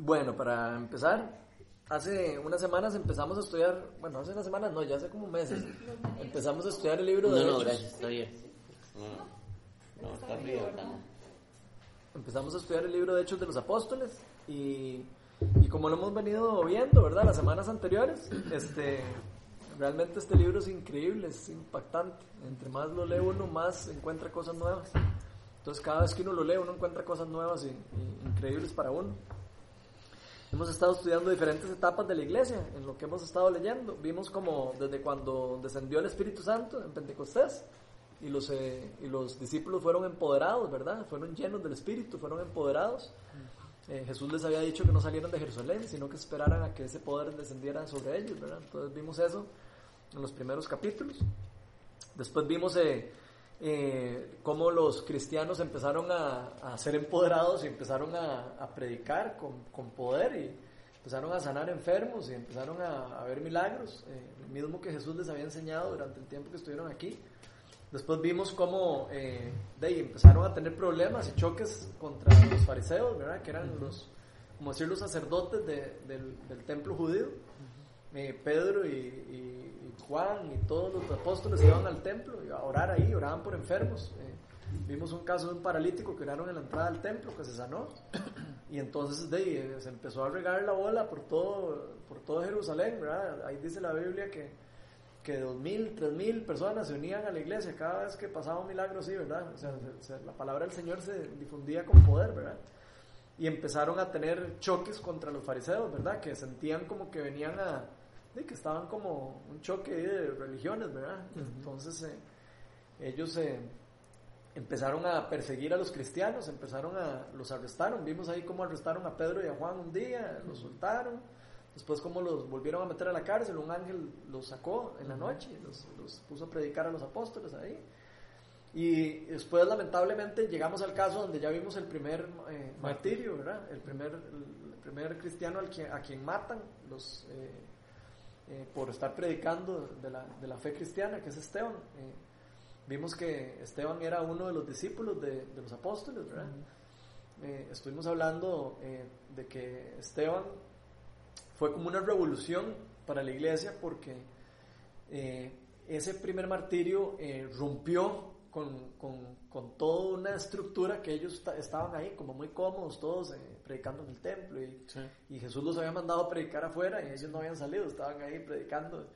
Bueno, para empezar, hace unas semanas empezamos a estudiar, bueno, hace unas semanas no, ya hace como meses, empezamos a estudiar el libro de No, no, Hechos. gracias, está bien. No, no, está no. Empezamos a estudiar el libro de Hechos de los Apóstoles y, y como lo hemos venido viendo, ¿verdad? Las semanas anteriores, este, realmente este libro es increíble, es impactante. Entre más lo lee uno, más encuentra cosas nuevas. Entonces cada vez que uno lo lee, uno encuentra cosas nuevas y, y increíbles para uno. Hemos estado estudiando diferentes etapas de la iglesia en lo que hemos estado leyendo. Vimos como desde cuando descendió el Espíritu Santo en Pentecostés y los, eh, y los discípulos fueron empoderados, ¿verdad? Fueron llenos del Espíritu, fueron empoderados. Eh, Jesús les había dicho que no salieran de Jerusalén, sino que esperaran a que ese poder descendiera sobre ellos, ¿verdad? Entonces vimos eso en los primeros capítulos. Después vimos eh, eh, cómo los cristianos empezaron a, a ser empoderados y empezaron a, a predicar con, con poder y empezaron a sanar enfermos y empezaron a, a ver milagros, eh, lo mismo que Jesús les había enseñado durante el tiempo que estuvieron aquí. Después vimos cómo eh, de ahí empezaron a tener problemas y choques contra los fariseos, ¿verdad? Que eran los, como decir, los sacerdotes de- del, del templo judío. Eh, Pedro y, y- y Juan y todos los apóstoles iban al templo a orar ahí, oraban por enfermos. Eh, vimos un caso de un paralítico que oraron en la entrada del templo que se sanó. Y entonces de eh, se empezó a regar la bola por todo, por todo Jerusalén, ¿verdad? Ahí dice la Biblia que, que dos mil, tres mil personas se unían a la iglesia cada vez que pasaba un milagro así, ¿verdad? La palabra del Señor se difundía con poder, ¿verdad? Y empezaron a tener choques contra los fariseos, ¿verdad? Que sentían como que venían a... de que estaban como un choque de religiones, ¿verdad? Entonces eh, ellos eh, empezaron a perseguir a los cristianos, empezaron a... los arrestaron, vimos ahí cómo arrestaron a Pedro y a Juan un día, los soltaron, después cómo los volvieron a meter a la cárcel, un ángel los sacó en la noche, los, los puso a predicar a los apóstoles ahí. Y después, lamentablemente, llegamos al caso donde ya vimos el primer eh, martirio, ¿verdad? El primer, el primer cristiano al que- a quien matan los, eh, eh, por estar predicando de la, de la fe cristiana, que es Esteban. Eh, vimos que Esteban era uno de los discípulos de, de los apóstoles, ¿verdad? Eh, estuvimos hablando eh, de que Esteban fue como una revolución para la iglesia porque eh, ese primer martirio eh, rompió con, con, con toda una estructura que ellos esta- estaban ahí como muy cómodos todos eh, predicando en el templo. Y, y Jesús los había mandado a predicar afuera y ellos no habían salido, estaban ahí predicando.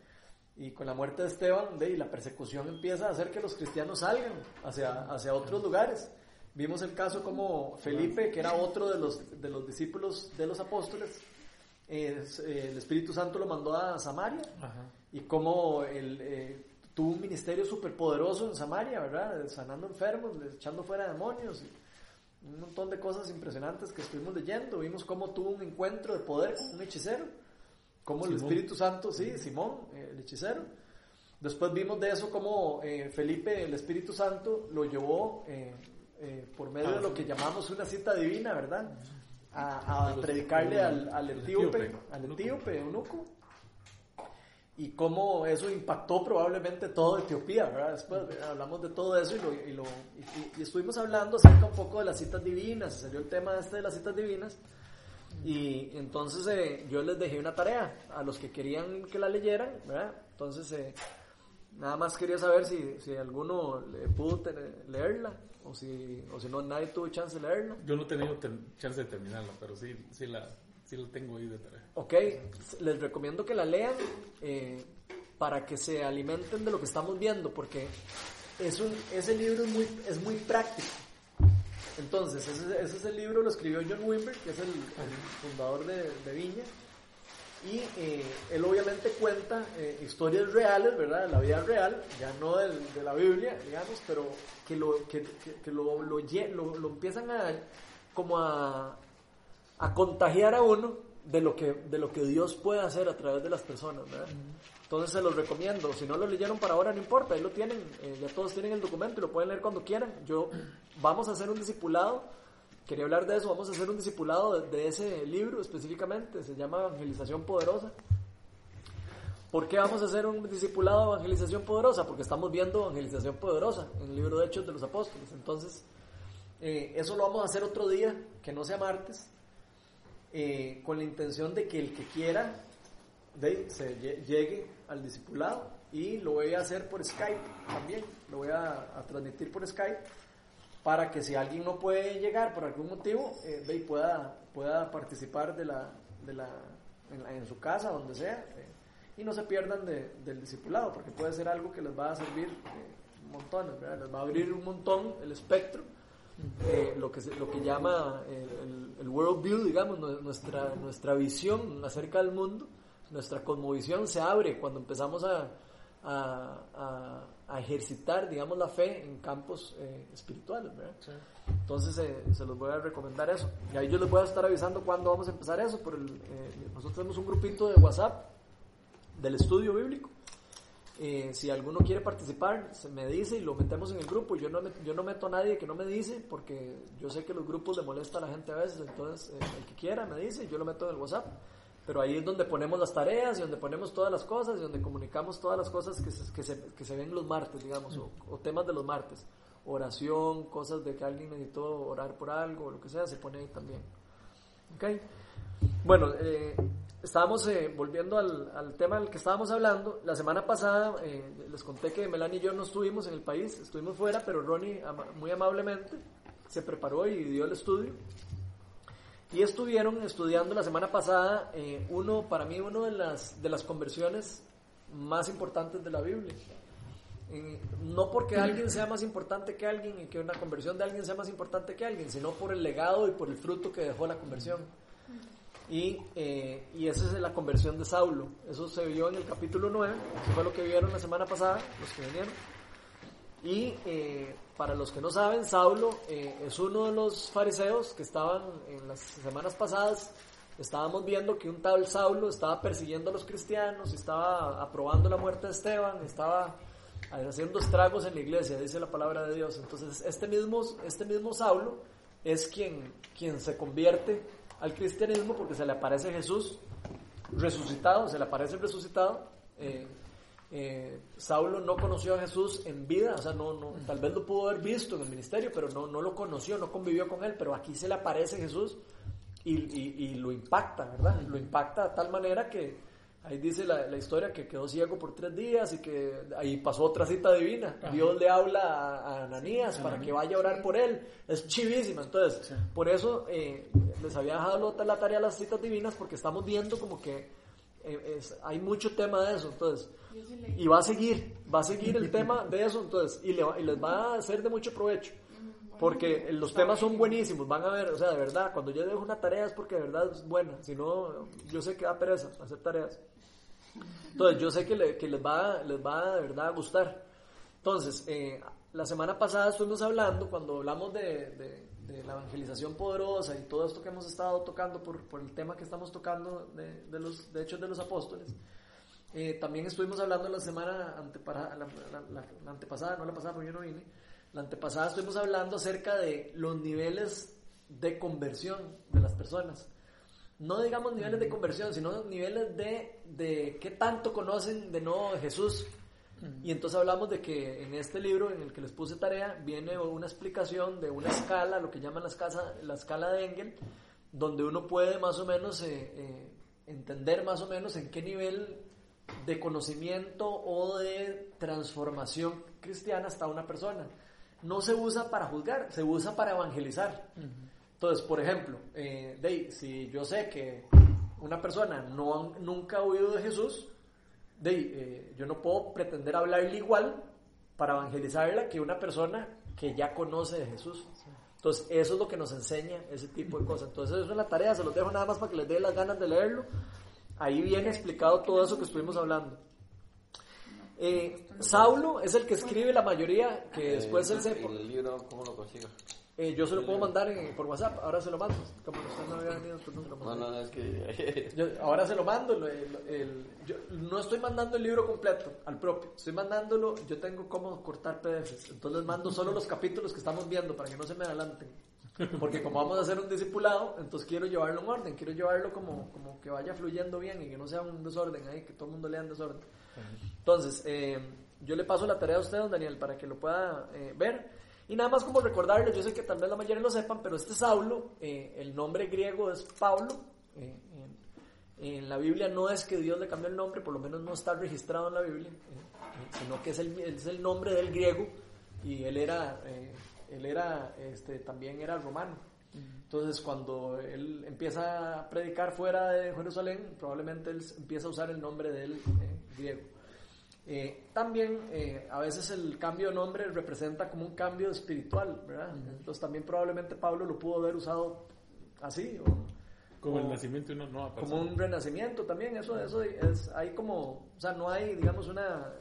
Y con la muerte de Esteban, de, ahí la persecución empieza a hacer que los cristianos salgan hacia, hacia otros lugares. Vimos el caso como Felipe, que era otro de los, de los discípulos de los apóstoles, eh, eh, el Espíritu Santo lo mandó a Samaria. Y como él eh, tuvo un ministerio súper poderoso en Samaria, ¿verdad? Sanando enfermos, echando fuera demonios y un montón de cosas impresionantes que estuvimos leyendo. Vimos cómo tuvo un encuentro de poder con un hechicero, como el Simón. Espíritu Santo, sí, Simón, eh, el hechicero. Después vimos de eso cómo eh, Felipe, el Espíritu Santo, lo llevó eh, eh, por medio Ah, de lo sí. que llamamos una cita divina, ¿verdad? A, a predicarle al, al El etíope, al etíope, eunuco, y cómo eso impactó probablemente todo Etiopía, ¿verdad? Después ¿verdad? hablamos de todo eso y, lo, y, lo- y- y estuvimos hablando acerca un poco de las citas divinas, salió el tema este de las citas divinas, y entonces eh, yo les dejé una tarea a los que querían que la leyeran, ¿verdad? Entonces eh, nada más quería saber si, si alguno le pudo tener- leerla, o si, o si no nadie tuvo chance de leerla. Yo no he tenido ten- chance de terminarla, pero sí, sí, la, sí la tengo ahí de tarea. Ok, les recomiendo que la lean eh, para que se alimenten de lo que estamos viendo, porque es un, ese libro es muy, es muy práctico. Entonces, ese, ese es el libro, lo escribió John Wimber, que es el, el fundador de, de Viña, y eh, él obviamente cuenta eh, historias reales, ¿verdad? De la vida real, ya no del- de la Biblia, digamos, pero que lo, que, que- que lo, lo, lo- lo empiezan a como a, a contagiar a uno de lo que de lo que Dios puede hacer a través de las personas, ¿verdad? Entonces se los recomiendo. Si no lo leyeron para ahora, no importa, ahí lo tienen. eh, ya todos tienen el documento y lo pueden leer cuando quieran. Yo vamos a hacer un discipulado. Quería hablar de eso. Vamos a hacer un discipulado de, de ese libro específicamente. Se llama Evangelización Poderosa. ¿Por qué vamos a hacer un discipulado de evangelización poderosa? Porque estamos viendo evangelización poderosa en el libro de Hechos de los Apóstoles. Entonces, eh, eso lo vamos a hacer otro día, que no sea martes. Eh, con la intención de que el que quiera de, se lle- llegue al discipulado y lo voy a hacer por Skype también, lo voy a, a transmitir por Skype para que si alguien no puede llegar por algún motivo, eh, y pueda, pueda participar de la, de la, en, la- en su casa, donde sea, eh, y no se pierdan de- del discipulado, porque puede ser algo que les va a servir eh, montones, ¿verdad? les va a abrir un montón el espectro, eh, lo, que lo que llama el, el- el world view, digamos, nue- nuestra, nuestra visión acerca del mundo, nuestra cosmovisión se abre cuando empezamos a, a, a- a ejercitar, digamos, la fe en campos eh, espirituales, ¿verdad? Entonces eh, se los voy a recomendar eso. Y ahí yo les voy a estar avisando cuándo vamos a empezar eso. Por el, eh, nosotros tenemos un grupito de WhatsApp del estudio bíblico. Eh, si alguno quiere participar, se me dice y lo metemos en el grupo. Yo no, yo no meto a nadie que no me dice, porque yo sé que los grupos le molesta a la gente a veces. Entonces, eh, el que quiera me dice, yo lo meto en el WhatsApp. Pero ahí es donde ponemos las tareas y donde ponemos todas las cosas y donde comunicamos todas las cosas que se, que se, que se ven los martes, digamos, o, o temas de los martes. Oración, cosas de que alguien necesitó orar por algo, o lo que sea, se pone ahí también. ¿Ok? Bueno, eh, estábamos eh, volviendo al, tema del que estábamos hablando. La semana pasada eh, les conté que Melanie y yo no estuvimos en el país, estuvimos fuera, pero Ronnie muy amablemente se preparó y dio el estudio. Y estuvieron estudiando la semana pasada eh, uno, para mí, uno de las, de las conversiones más importantes de la Biblia. No porque alguien sea más importante que alguien y que una conversión de alguien sea más importante que alguien, sino por el legado y por el fruto que dejó la conversión. Y, eh, y esa es la conversión de Saulo. Eso se vio en el capítulo 9, que fue lo que vieron la semana pasada, los que vinieron. Y eh, para los que no saben, Saulo eh, es uno de los fariseos que estaban en las semanas pasadas. Estábamos viendo que un tal Saulo estaba persiguiendo a los cristianos, estaba aprobando la muerte de Esteban, estaba haciendo estragos en la iglesia, dice la palabra de Dios. Entonces, este mismo, este mismo Saulo es quien, quien se convierte al cristianismo porque se le aparece Jesús resucitado, se le aparece resucitado. Eh, eh, Saulo no conoció a Jesús en vida, o sea, no, no, tal vez lo pudo haber visto en el ministerio, pero no, no lo conoció, no convivió con él, pero aquí se le aparece Jesús y, y- y lo impacta, ¿verdad? Lo impacta de tal manera que ahí dice la, la historia que quedó ciego por tres días y que ahí pasó otra cita divina. Dios le habla a, a Ananías para que vaya a orar por él. Es chivísima. Entonces, por eso eh, les había dejado la tarea de las citas divinas porque estamos viendo como que eh, es- hay mucho tema de eso. Entonces, y va a seguir, va a seguir el tema de eso, entonces, y, le va- y les va a ser de mucho provecho. Porque los temas son buenísimos, van a ver, o sea, de verdad, cuando yo dejo una tarea es porque de verdad es buena, si no, yo sé que da pereza hacer tareas. Entonces, yo sé que, le- que les, va, les va de verdad a gustar. Entonces, eh, la semana pasada estuvimos hablando, cuando hablamos de, de- de la evangelización poderosa y todo esto que hemos estado tocando por, por el tema que estamos tocando de, de los de Hechos de los Apóstoles, eh, también estuvimos hablando la semana antepara- la, la- la- antepasada, no la pasada porque yo no vine, la antepasada estuvimos hablando acerca de los niveles de conversión de las personas. No digamos niveles de conversión, sino niveles de, de qué tanto conocen de nuevo de Jesús. Y entonces hablamos de que en este libro en el que les puse tarea viene una explicación de una escala, lo que llaman la escala, la escala de Engel, donde uno puede más o menos eh, eh, entender más o menos en qué nivel de conocimiento o de transformación cristiana está una persona. No se usa para juzgar, se usa para evangelizar. Entonces, por ejemplo, eh, de, si yo sé que una persona no, nunca ha oído de Jesús, de, eh, yo no puedo pretender hablarle igual para evangelizarla que una persona que ya conoce de Jesús. Entonces, eso es lo que nos enseña ese tipo de cosas. Entonces, eso es la tarea, se los dejo nada más para que les dé las ganas de leerlo. Ahí viene explicado todo eso que estuvimos hablando. Eh, Saulo es el que escribe la mayoría, que después él se... ¿Y el libro cómo lo consigo? Eh, yo se lo puedo mandar en- por WhatsApp, ahora se lo mando. Como usted no había venido, se lo No, no, es que... Yo- ahora se lo mando. lo- el- el- yo no estoy mandando el libro completo al propio. Estoy mandándolo. Yo tengo cómo cortar PDFs. Entonces les mando solo los capítulos que estamos viendo para que no se me adelanten. Porque como vamos a hacer un discipulado, entonces quiero llevarlo en orden. Quiero llevarlo como, como que vaya fluyendo bien y que no sea un desorden ahí, que todo el mundo lea en desorden. Entonces, eh, yo le paso la tarea a usted, don Daniel, para que lo pueda eh, ver. Y nada más como recordarle, yo sé que tal vez la mayoría lo sepan, pero este Saulo, eh, el nombre griego es Pablo, Eh, en, en la Biblia no es que Dios le cambió el nombre, por lo menos no está registrado en la Biblia, eh, eh, sino que es el, es el nombre del griego y él era, eh, él era este, también era romano. Entonces, cuando él empieza a predicar fuera de Jerusalén, probablemente él empieza a usar el nombre del eh, griego. Eh, también eh, a veces el cambio de nombre representa como un cambio espiritual, ¿verdad? Entonces también probablemente Pablo lo pudo haber usado así, o Como el nacimiento de una nueva persona. como un renacimiento también, eso, eso es, hay como, o sea, no hay, digamos, una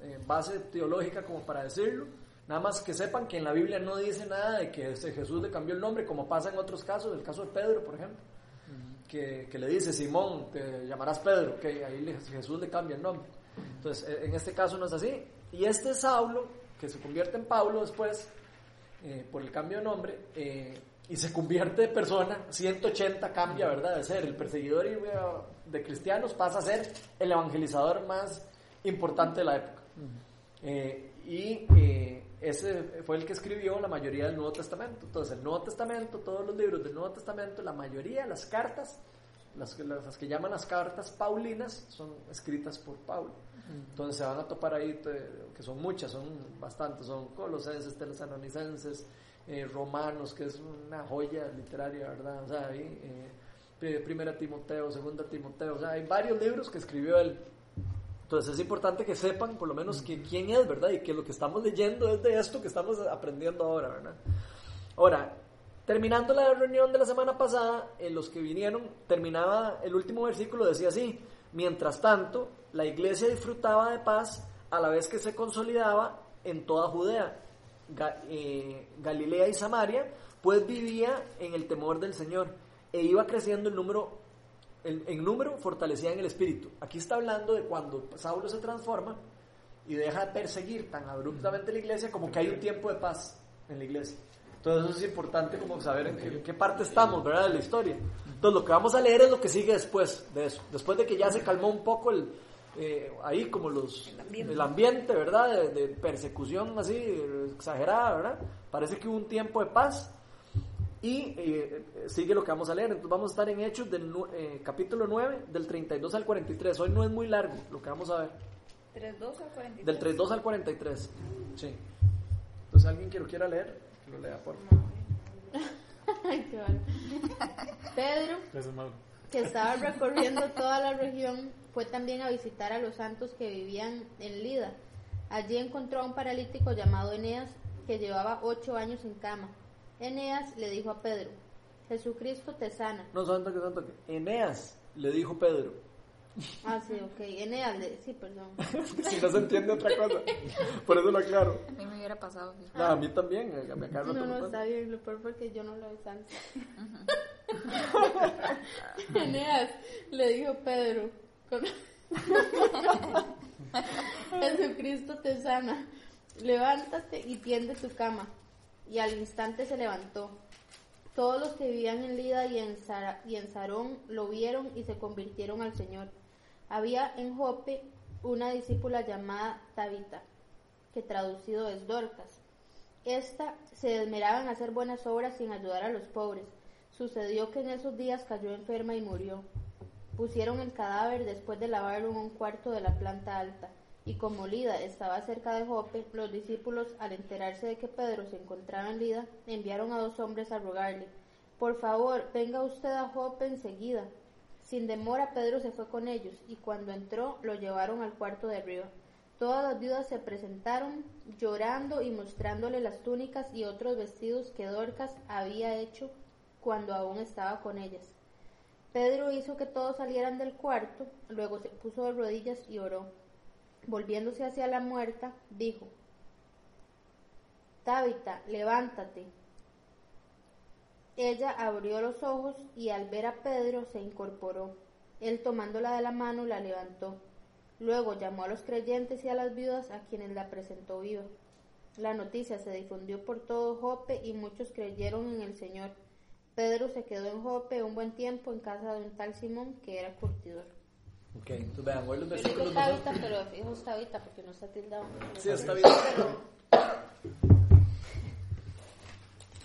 eh, base teológica como para decirlo, nada más que sepan que en la Biblia no dice nada de que Jesús le cambió el nombre, como pasa en otros casos, el caso de Pedro, por ejemplo, que, que le dice, Simón, te llamarás Pedro, que ahí le- Jesús le cambia el nombre. Entonces, eh, en este caso no es así. Y este Saulo, que se convierte en Pablo después, eh, por el cambio de nombre, eh, y se convierte de persona, 180 cambia, ¿verdad? De ser el perseguidor y, de cristianos, pasa a ser el evangelizador más importante de la época. Eh, y eh, ese fue el que escribió la mayoría del Nuevo Testamento. Entonces, el Nuevo Testamento, todos los libros del Nuevo Testamento, la mayoría, las cartas, las, que- las que llaman las cartas paulinas, son escritas por Pablo. Entonces se van a topar ahí, que son muchas, son bastantes, son colosenses, tesalonicenses, eh, romanos, que es una joya literaria, ¿verdad? O sea, ahí, eh, pri- primera Timoteo, segunda Timoteo, o sea, hay varios libros que escribió él. Entonces es importante que sepan por lo menos quién es, ¿verdad? Y que lo que estamos leyendo es de esto que estamos aprendiendo ahora, ¿verdad? Ahora, terminando la reunión de la semana pasada, eh, los que vinieron, terminaba el último versículo, decía así, mientras tanto, la iglesia disfrutaba de paz a la vez que se consolidaba en toda Judea, eh, Galilea y Samaria, pues vivía en el temor del Señor e iba creciendo el número en, en número fortalecía en el espíritu. Aquí está hablando de cuando Saulo se transforma y deja de perseguir tan abruptamente la iglesia como que hay un tiempo de paz en la iglesia. Entonces eso es importante como saber en qué, en qué parte estamos, ¿verdad? De la historia. Entonces lo que vamos a leer es lo que sigue después de eso. Después de que ya se calmó un poco el, eh, ahí como los, el ambiente, ¿verdad? De, de persecución así exagerada, ¿verdad? Parece que hubo un tiempo de paz y eh, sigue lo que vamos a leer. Entonces vamos a estar en Hechos del eh, capítulo 9, del 32 al 43. Hoy no es muy largo lo que vamos a ver. 3.2 al 43. Del 32 al 43. Sí. Entonces, ¿alguien que lo quiera leer? Que lo lea, por favor. Ay, qué vale. Pedro, que estaba recorriendo toda la región, fue también a visitar a los santos que vivían en Lida. Allí encontró a un paralítico llamado Eneas que llevaba ocho años en cama. Eneas le dijo a Pedro, Jesucristo te sana. No, santo que santo que. Eneas, le dijo Pedro. Ah, sí, ok. Eneas, le... sí, perdón. si no se entiende otra cosa. Por eso lo aclaro. A mí me hubiera pasado. fíjate. No, a mí también. me acabo No, no, está bien, lo peor porque yo no lo alcanzo. Eneas, le dijo Pedro, con- Jesucristo te sana, levántate y tiende tu cama. Y al instante se levantó. Todos los que vivían en Lida y en, y en Sarón lo vieron y se convirtieron al Señor. Había en Jope una discípula llamada Tabita, que traducido es Dorcas. Esta se desmeraba en hacer buenas obras sin ayudar a los pobres. Sucedió que en esos días cayó enferma y murió. Pusieron el cadáver después de lavarlo en un cuarto de la planta alta. Y como Lida estaba cerca de Jope, los discípulos, al enterarse de que Pedro se encontraba en Lida, enviaron a dos hombres a rogarle, por favor, venga usted a Jope enseguida. Sin demora Pedro se fue con ellos, y cuando entró lo llevaron al cuarto de arriba. Todas las viudas se presentaron llorando y mostrándole las túnicas y otros vestidos que Dorcas había hecho cuando aún estaba con ellas. Pedro hizo que todos salieran del cuarto, luego se puso de rodillas y oró. Volviéndose hacia la muerta, dijo, Tabita, levántate. Ella abrió los ojos y al ver a Pedro se incorporó. Él tomándola de la mano la levantó. Luego llamó a los creyentes y a las viudas a quienes la presentó viva. La noticia se difundió por todo Jope y muchos creyeron en el Señor. Pedro se quedó en Jope un buen tiempo en casa de un tal Simón que era curtidor. Ok, entonces vean, hoy los Yo digo versículos. no son- Tabita, pero es Tabita porque no está tildado. Sí, está bien.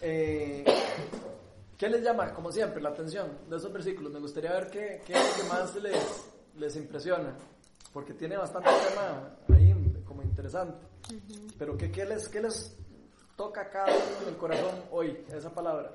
Eh, ¿Qué les llama, como siempre, la atención de esos versículos? Me gustaría ver qué, qué es lo que más les, les impresiona, porque tiene bastante tema ahí como interesante. Pero ¿qué, qué, les, ¿qué les toca a cada uno en el corazón hoy, esa palabra?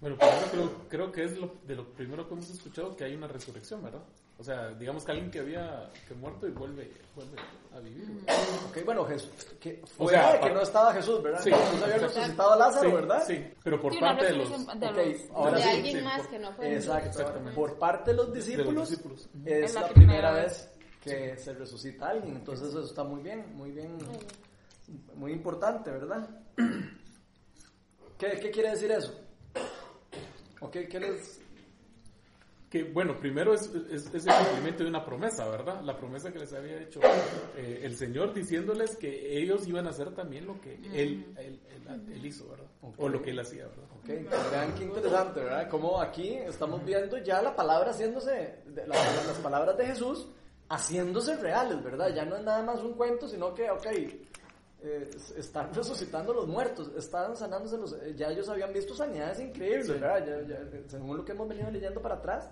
Bueno, primero creo, creo que es lo, de lo primero que hemos escuchado que hay una resurrección, ¿verdad? O sea, digamos que alguien que había que muerto y vuelve, vuelve a vivir. ¿verdad? Ok, bueno, Jesús, que, O sea, que no estaba Jesús, ¿verdad? Sí. Jesús había resucitado a Lázaro, Sí, ¿verdad? Sí, pero por Sí, parte de los... de Ok, los- ahora de sí, alguien sí, más por- que no fue Exacto. Exactamente. Por parte de los de los discípulos, discípulos. es, la la, primera vez que se resucita alguien. Entonces eso está muy bien, muy bien, muy importante, ¿verdad? ¿Qué, qué quiere decir eso? ¿O qué, qué les... Que bueno, primero es, es, es el cumplimiento de una promesa, ¿verdad? La promesa que les había hecho eh, el Señor diciéndoles que ellos iban a hacer también lo que Él, él, él- él hizo, ¿verdad? O lo que Él hacía, ¿verdad? Ok, vean qué interesante, ¿verdad? Como aquí estamos viendo ya la palabra haciéndose, la- las palabras de Jesús haciéndose reales, ¿verdad? Ya no es nada más un cuento, sino que, ok, eh, están resucitando los muertos, están sanándose los... eh, Ya ellos habían visto sanidades increíbles, Sí. ¿verdad? Ya- ya, según lo que hemos venido leyendo para atrás,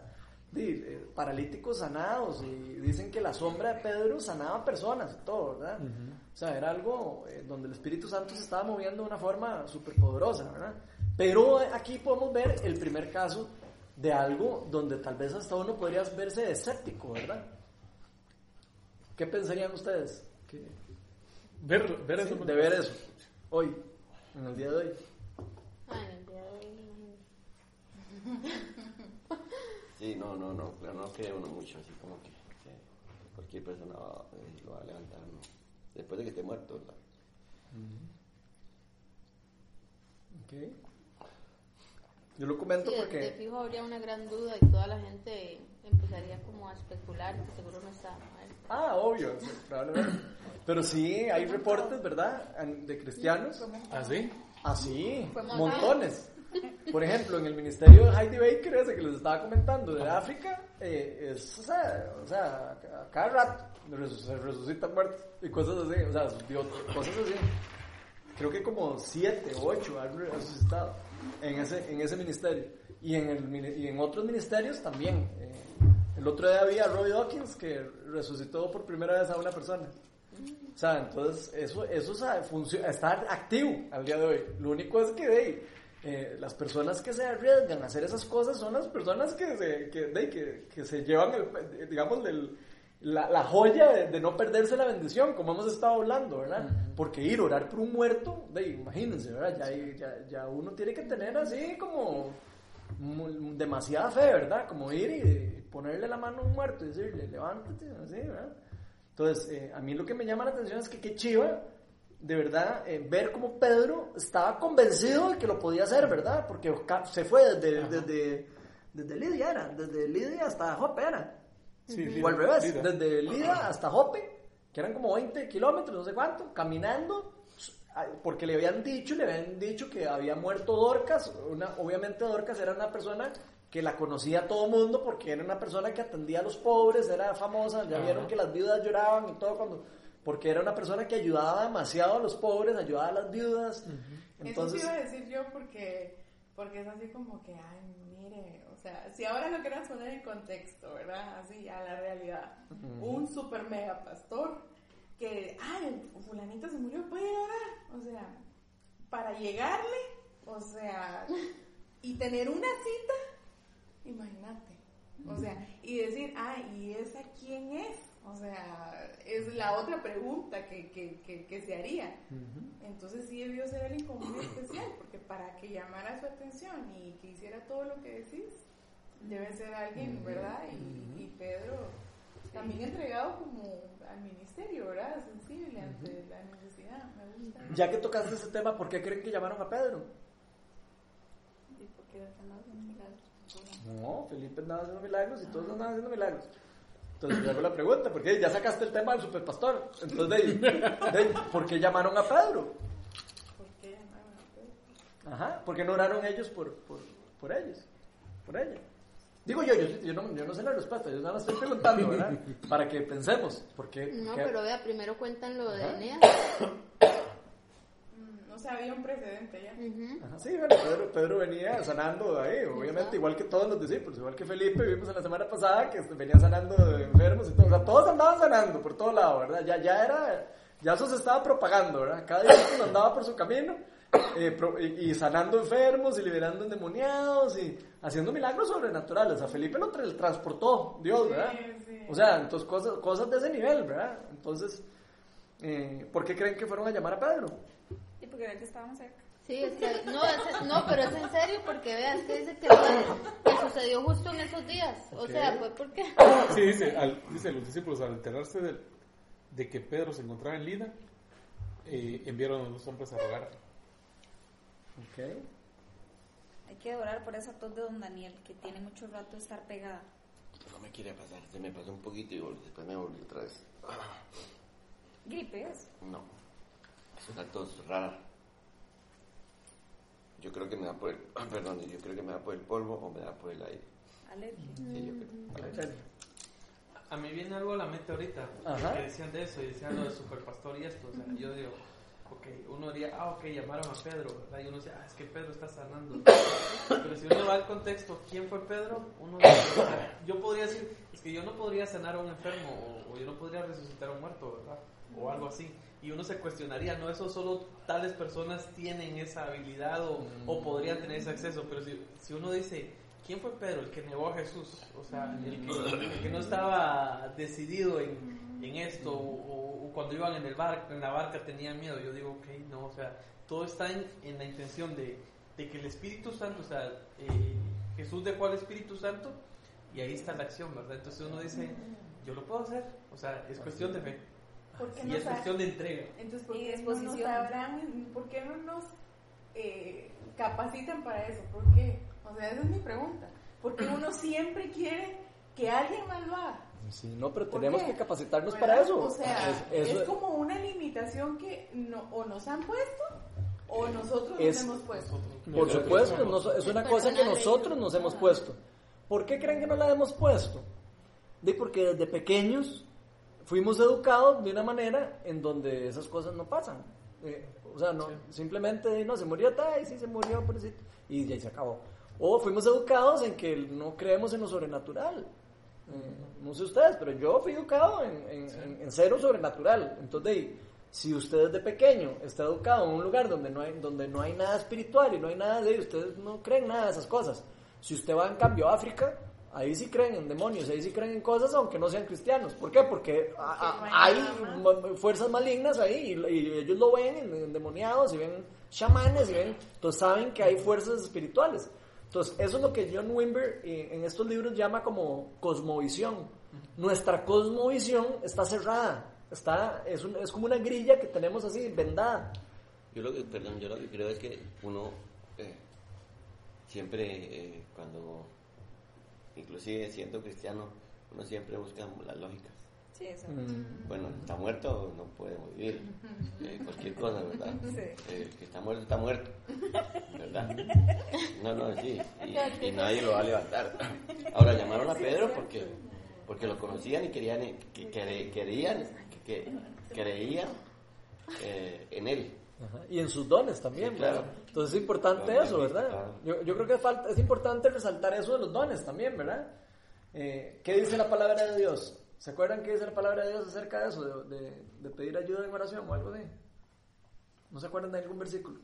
paralíticos sanados y dicen que la sombra de Pedro sanaba personas y todo, ¿verdad? O sea, era algo eh, donde el Espíritu Santo se estaba moviendo de una forma súper poderosa, ¿verdad? Pero eh, aquí podemos ver el primer caso de algo donde tal vez hasta uno podría verse escéptico, ¿verdad? ¿Qué pensarían ustedes? que- Ver, ver sí, eso. de ver eso hoy, en el día de hoy. Ah, en el día de hoy. Sí, no, no, no, pero no cree uno mucho, así como que, que cualquier persona va, eh, lo va a levantar, ¿no? Después de que esté muerto, ¿verdad? Ok. Yo lo comento Sí, porque... de fijo habría una gran duda y toda la gente empezaría como a especular que seguro no está muerto. Ah, obvio, sí, probablemente. Pero sí, hay reportes, ¿verdad? De cristianos. ¿Ah, sí? Así, Fue montado. montones. Por ejemplo, en el ministerio de Heidi Baker, ese que les estaba comentando, de África, eh, es, o sea, o sea, a cada rato se resucitan muertos y cosas así, o sea, cosas así. Creo que como siete, ocho han resucitado en ese, en ese ministerio. Y en, el, y en otros ministerios también. eh, el otro día había Robbie Dawkins que resucitó por primera vez a una persona. O sea, entonces eso, eso está activo al día de hoy. Lo único es que de, eh, las personas que se arriesgan a hacer esas cosas son las personas que se, que, de, que, que se llevan, el, digamos, del, la, la joya de, de no perderse la bendición, como hemos estado hablando, ¿verdad? Porque ir a orar por un muerto, de, imagínense, ¿verdad? Ya, ya, ya uno tiene que tener así como demasiada fe, ¿verdad? Como ir y ponerle la mano a un muerto y decirle, levántate, así, ¿verdad? Entonces, eh, a mí lo que me llama la atención es que qué chiva, de verdad, eh, ver cómo Pedro estaba convencido de que lo podía hacer, ¿verdad? Porque se fue desde, desde, desde Lidia, era, desde Lidia hasta Jope, era. Sí, O al revés, desde Lida hasta Jope, que eran como 20 kilómetros, no sé cuánto, caminando, porque le habían dicho, le habían dicho que había muerto Dorcas, una, obviamente Dorcas era una persona que la conocía todo el mundo porque era una persona que atendía a los pobres, era famosa, ya Ajá. vieron que las viudas lloraban y todo cuando porque era una persona que ayudaba demasiado a los pobres, ayudaba a las viudas. Entonces, Eso sí iba a decir yo porque, porque es así como que, ay, mire, o sea, si ahora lo queremos poner en contexto, ¿verdad? Así, a la realidad. Un super mega pastor que, ay, fulanito se murió, puede orar. O sea, para llegarle, o sea, y tener una cita, imagínate. O sea, y decir, ah, ¿y esa quién es? O sea, es la otra pregunta que, que, que, que se haría. Entonces sí debió ser alguien como muy especial, porque para que llamara su atención y que hiciera todo lo que decís, debe ser alguien, ¿verdad? Y, y Pedro también entregado como al ministerio, ¿verdad? Sensible ante la necesidad. Me gusta. ya que tocaste ese tema, ¿por qué creen que llamaron a Pedro? ¿Y por qué andaba haciendo milagros? No, Felipe andaba haciendo milagros y todos andaban haciendo milagros. Entonces yo hago la pregunta, porque ya sacaste el tema del superpastor. Entonces, de ahí, de ahí, ¿por qué llamaron a Pedro? ¿Por qué llamaron a Pedro? Ajá, ¿por qué no oraron ellos por, por, por ellos? Por ella. Digo yo, yo, yo, no, yo no sé la respuesta, yo nada más estoy preguntando, ¿verdad? Para que pensemos, ¿por qué? No, qué- pero vea, primero cuentan lo de. Eneas. O sea, había un precedente ya. Ujú. Ajá, sí, bueno, Pedro, Pedro venía sanando ahí, obviamente, igual que todos los discípulos, igual que Felipe, vimos en la semana pasada que venía sanando de enfermos y todo, o sea, todos andaban sanando por todo lado, ¿verdad? Ya, ya era, ya eso se estaba propagando, ¿verdad? Cada discípulo andaba por su camino eh, pro- y, y sanando enfermos y liberando endemoniados y haciendo milagros sobrenaturales. A Felipe lo tra- transportó Dios, ¿verdad? Sí, sí. O sea, entonces cosas, cosas de ese nivel, ¿verdad? Entonces, eh, ¿por qué creen que fueron a llamar a Pedro? Porque era que estábamos cerca. Sí, es que, no, es- no, pero es en serio porque veas que dice que, que sucedió justo en esos días. O Ok. sea, fue porque... Sí, dice, al- dice los discípulos al enterarse de, de que Pedro se encontraba en Lida, eh, enviaron a los hombres a rogar. Ok. Hay que orar por esa tos de don Daniel, que tiene mucho rato de estar pegada. No me quiere pasar, se me pasó un poquito y volví- después me volví otra vez. Gripe es. No, es una tos rara. Yo creo que me da por el, perdón, yo creo que me da por el polvo o me da por el aire. Alergia. Sí, yo creo. Alergia. A mí viene algo a la mente ahorita, Ajá. que decían de eso, y decían lo de superpastor y esto, o sea, yo digo, ok, uno diría, ah, ok, llamaron a Pedro, ¿verdad? Y uno dice, ah, es que Pedro está sanando. Pero si uno va al contexto, ¿quién fue Pedro? Uno dice, o sea, yo podría decir, es que yo no podría sanar a un enfermo, o, o yo no podría resucitar a un muerto, ¿verdad? O algo así. Y uno se cuestionaría, no, eso solo tales personas tienen esa habilidad o, o podrían tener ese acceso, pero si, si uno dice, ¿quién fue Pedro? El que negó a Jesús, o sea, el que, el que no estaba decidido en, en esto, o, o cuando iban en, el barco, en la barca tenían miedo. Yo digo, ok, no, o sea, todo está en, en la intención de, de que el Espíritu Santo, o sea, eh, Jesús dejó al Espíritu Santo y ahí está la acción, ¿verdad? Entonces uno dice, yo lo puedo hacer, o sea, es cuestión de fe. ¿Por qué Y no es cuestión de entrega. Entonces, ¿por Y qué no nos sabrán, por qué no nos eh, capacitan para eso? ¿Por qué? O sea, esa es mi pregunta. Porque uno siempre quiere que alguien más lo haga. Sí, no, pero ¿Por tenemos qué? que capacitarnos ¿Verdad? para eso. O sea, Es- es, como una limitación que no, o nos han puesto o nosotros Es- nos hemos puesto. Por supuesto, no- es una cosa que nosotros nos hemos puesto. ¿Por qué creen que no la hemos puesto? De porque desde pequeños fuimos educados de una manera en donde esas cosas no pasan. Eh, o sea, no, simplemente no se murió, y sí se murió, pobrecito, y ya se acabó. O fuimos educados en que no creemos en lo sobrenatural. Eh, no sé ustedes, pero yo fui educado en, en, en- en cero sobrenatural. Entonces, de- si usted desde pequeño está educado en un lugar donde no hay, donde no hay nada espiritual y no hay nada de ustedes no creen nada de esas cosas. Si usted va en cambio a África, ahí sí creen en demonios, ahí sí creen en cosas aunque no sean cristianos. ¿Por qué? Porque a- a- hay fuerzas malignas ahí y, y ellos lo ven en- endemoniados y ven chamanes y ven, entonces saben que hay fuerzas espirituales. Entonces, eso es lo que John Wimber eh, en estos libros llama como cosmovisión. Nuestra cosmovisión está cerrada, está, es, un- es como una grilla que tenemos así, vendada. Yo lo que, perdón, yo lo que creo es que uno eh, siempre eh, cuando, inclusive siendo cristiano, uno siempre busca las lógicas. Sí, eso. Mm, Bueno, está muerto, no puede vivir. Eh, cualquier cosa, ¿verdad? Sí. Eh, el que está muerto, está muerto. ¿Verdad? No, no, sí. Y, y nadie lo va a levantar. Ahora llamaron a Pedro porque, porque lo conocían y querían, que, que- querían, que, que- creían eh, en él. Ajá, Y en sus dones también, Sí, claro. ¿verdad? Entonces es importante Claro, eso, ¿verdad? claro. Yo, yo creo que falta, es importante resaltar eso de los dones también, ¿verdad? Eh, ¿Qué dice la palabra de Dios? ¿Se acuerdan qué dice la palabra de Dios acerca de eso, de, de- de pedir ayuda en oración o algo así? ¿No se acuerdan de algún versículo?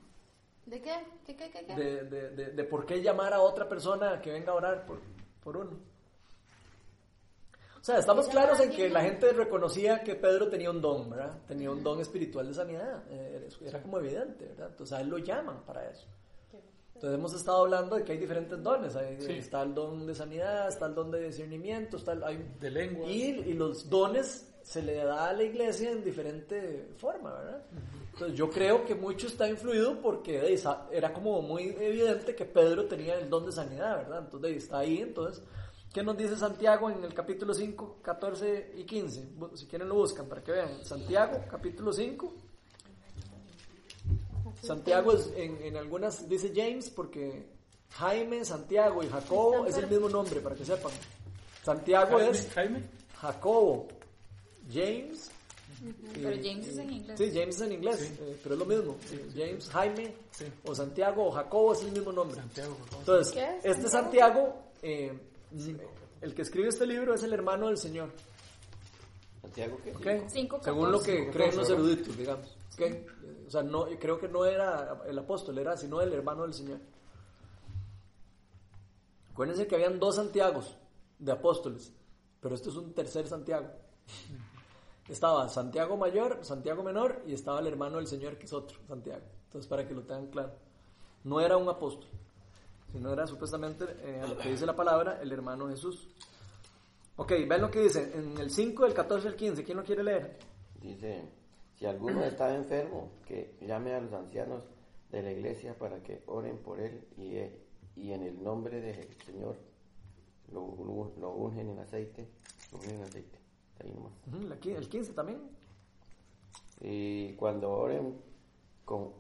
¿De qué? ¿Qué, qué, qué, qué? De, de, de, de por qué llamar a otra persona que venga a orar por, por uno. O sea, estamos claros en que la gente reconocía que Pedro tenía un don, ¿verdad? Tenía un don espiritual de sanidad. eh, Era como evidente, ¿verdad? Entonces a él lo llaman para eso. Entonces hemos estado hablando de que hay diferentes dones. Hay- Sí. Está el don de sanidad, está el don de discernimiento, está el, hay- De lenguas. y, y los dones se le da a la iglesia en diferente forma, ¿verdad? Entonces yo creo que mucho está influido porque era como muy evidente que Pedro tenía el don de sanidad, ¿verdad? Entonces está ahí, entonces, ¿qué nos dice Santiago en el capítulo 5, 14 y 15? Bu- Si quieren lo buscan para que vean. Santiago, capítulo 5. Santiago es, en, en algunas dice James porque Jaime, Santiago y Jacobo es el mismo nombre, para que sepan. Santiago Jaime, es Jaime. Jacobo, James, Pero Y- James es en inglés. Sí, James es en inglés, eh, pero es lo mismo. Eh, James, Jaime, o Santiago, o Jacobo es el mismo nombre. Santiago, por favor. Entonces, ¿Qué es? este Santiago, eh, el que escribe este libro es el hermano del Señor. Santiago, ¿qué? Cinco, Según lo que creen los eruditos, digamos. O sea, no, creo que no era el apóstol, era sino el hermano del Señor. Acuérdense que habían dos Santiagos de apóstoles, pero este es un tercer Santiago. Estaba Santiago mayor, Santiago menor y estaba el hermano del Señor que es otro Santiago. Entonces, para que lo tengan claro, no era un apóstol, sino era supuestamente, eh, a lo que dice la palabra, el hermano Jesús. Ok, ven lo que dice en el 5, del 14 al 15. ¿Quién lo quiere leer? Dice, si alguno está enfermo, que llame a los ancianos de la iglesia para que oren por él y, eh, y en el nombre del Señor lo, lo- lo ungen en aceite, lo ungen en aceite. Ahí nomás. El 15 también. Y cuando oren con,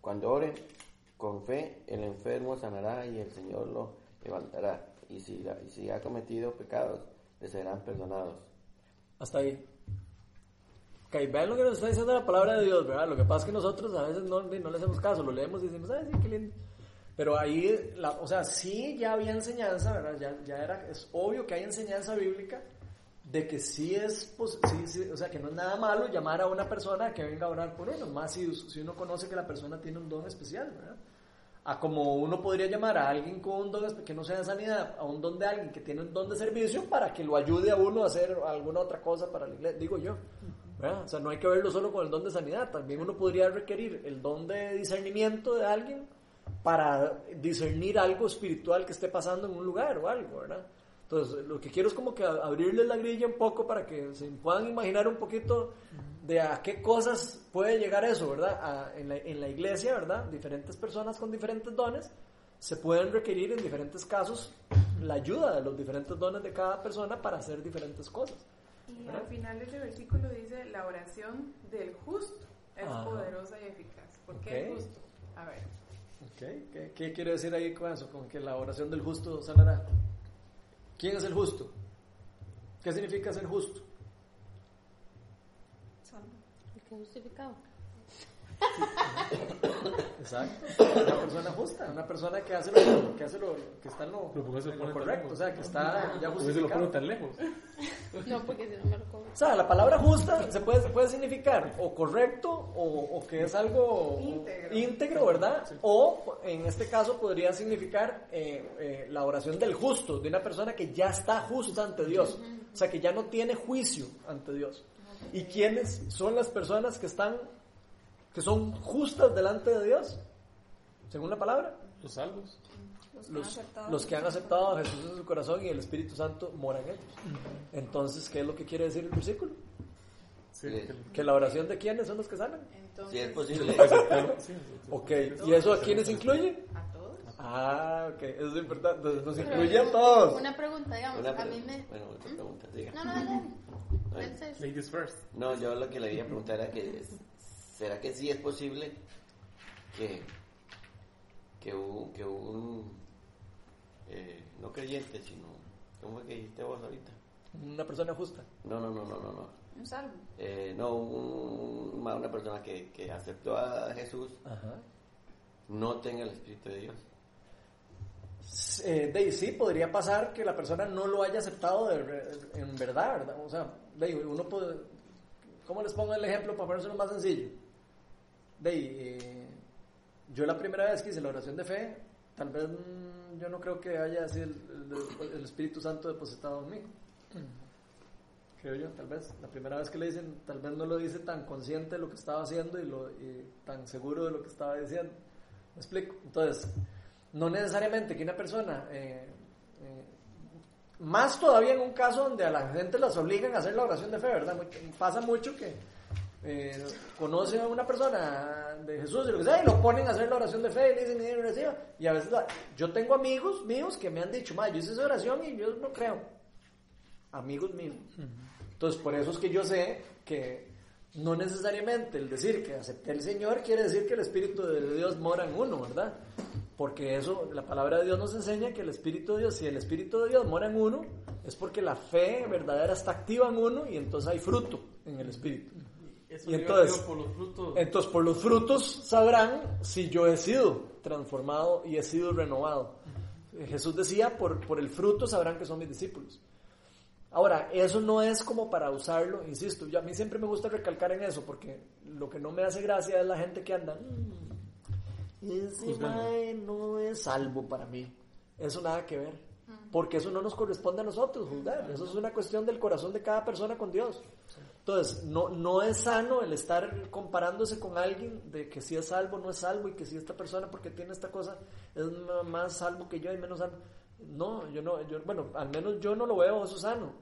cuando oren con fe, el enfermo sanará y el Señor lo levantará. Y si, y si ha cometido pecados, le serán perdonados. Hasta ahí. Ok, vean lo que nos está diciendo la palabra de Dios, ¿verdad? Lo que pasa es que nosotros a veces no, no le hacemos caso, lo leemos y decimos, ay, sí, qué lindo. Pero ahí, la, o sea, sí ya había enseñanza, ¿verdad? Ya, ya era, es obvio que hay enseñanza bíblica de que sí es, pues, sí, o sea, que no es nada malo llamar a una persona que venga a orar por uno, más si, si uno conoce que la persona tiene un don especial, ¿verdad? A como uno podría llamar a alguien con un don que no sea de sanidad, a un don de alguien que tiene un don de servicio para que lo ayude a uno a hacer alguna otra cosa para la iglesia, digo yo. ¿verdad? O sea, no hay que verlo solo con el don de sanidad, también uno podría requerir el don de discernimiento de alguien para discernir algo espiritual que esté pasando en un lugar o algo, ¿verdad? Entonces, lo que quiero es como que abrirles la grilla un poco para que se puedan imaginar un poquito de a qué cosas puede llegar eso, ¿verdad? A- en, la, en la iglesia, ¿verdad? Diferentes personas con diferentes dones se pueden requerir en diferentes casos la ayuda de los diferentes dones de cada persona para hacer diferentes cosas. Y al final de ese versículo dice, la oración del justo es Ajá. poderosa y eficaz. ¿Por qué Ok. es justo? A ver. Ok, ¿Qué, qué quiere decir ahí con eso? Con que la oración del justo sanará. ¿Quién es el justo? ¿Qué significa ser justo? Justificado. Exacto. Una persona justa, una persona que hace lo que, hace lo, que está en lo, Pero ¿por qué se en pone lo tan correcto, o sea, que está ya ¿Por qué se lo pone justificado. tan lejos? No, porque si no me lo como. O sea, la palabra justa se puede, se puede significar o correcto o, o que es algo Íntegro. íntegro, ¿verdad? O en este caso podría significar eh, eh, la oración del justo, de una persona que ya está justa ante Dios, o sea, que ya no tiene juicio ante Dios. ¿Y quiénes son las personas que están, que son justas delante de Dios? Según la palabra. Los salvos. Los que han Los, que han aceptado a Jesús en su corazón y el Espíritu Santo mora en ellos. Entonces, ¿qué es lo que quiere decir el versículo? Sí, que- la oración de quiénes son los que sanan. Entonces, Si es posible. Ok, ¿y eso a quiénes incluye? a todos. Ah, ok, eso es importante. Entonces, nos incluye a todos. Una pregunta, digamos, Una a mí pregunta. me... Bueno, otra pregunta, diga. No, no, se- Ladies first. No, yo lo que le iba a preguntar era que es- ¿será que sí es posible que, que un, que un eh, no creyente, sino, ¿cómo fue que dijiste vos ahorita? Una persona justa. No, no, no, no, no, no. Un salvo. Eh, no, un- una persona que, que aceptó a Jesús Ajá. no tenga el Espíritu de Dios. Eh, de ahí sí, podría pasar que la persona no lo haya aceptado de en verdad, ¿verdad? O sea, de ahí uno puede... ¿Cómo les pongo el ejemplo para ponérselo más sencillo? De eh, yo la primera vez que hice la oración de fe, tal vez mm, yo no creo que haya sido el, el- Espíritu Santo depositado en mí. Creo yo, tal vez. La primera vez que le dicen, tal vez no lo dice tan consciente de lo que estaba haciendo y, lo, y tan seguro de lo que estaba diciendo. ¿Me explico? Entonces, no necesariamente que una persona, eh, eh, más todavía en un caso donde a la gente las obligan a hacer la oración de fe, ¿verdad? Pasa mucho que eh, conoce a una persona de Jesús y lo que sea, y lo ponen a hacer la oración de fe y le dicen, "Mire, reciba". y a veces la- yo tengo amigos míos que me han dicho, ma, yo hice esa oración y yo no creo. Amigos míos. Entonces, por eso es que yo sé que no necesariamente el decir que acepté el Señor quiere decir que el Espíritu de Dios mora en uno, ¿verdad? Porque eso, la palabra de Dios nos enseña que el Espíritu de Dios, si el Espíritu de Dios mora en uno, es porque la fe verdadera está activa en uno y entonces hay fruto en el Espíritu. Eso Y entonces- por los frutos. Entonces, por los frutos sabrán si yo he sido transformado y he sido renovado. Jesús decía, por, por el fruto sabrán que son mis discípulos. Ahora, eso no es como para usarlo, insisto, yo, a mí siempre me gusta recalcar en eso, porque lo que no me hace gracia es la gente que anda, "Mm, ese mae no es salvo para mí. Eso nada que ver, porque eso no nos corresponde a nosotros juzgar, eso es una cuestión del corazón de cada persona con Dios. Entonces, no, no es sano el estar comparándose con alguien de que si es salvo no es salvo y que si esta persona porque tiene esta cosa es más salvo que yo y menos salvo. No, yo no, yo, bueno, al menos yo no lo veo eso sano.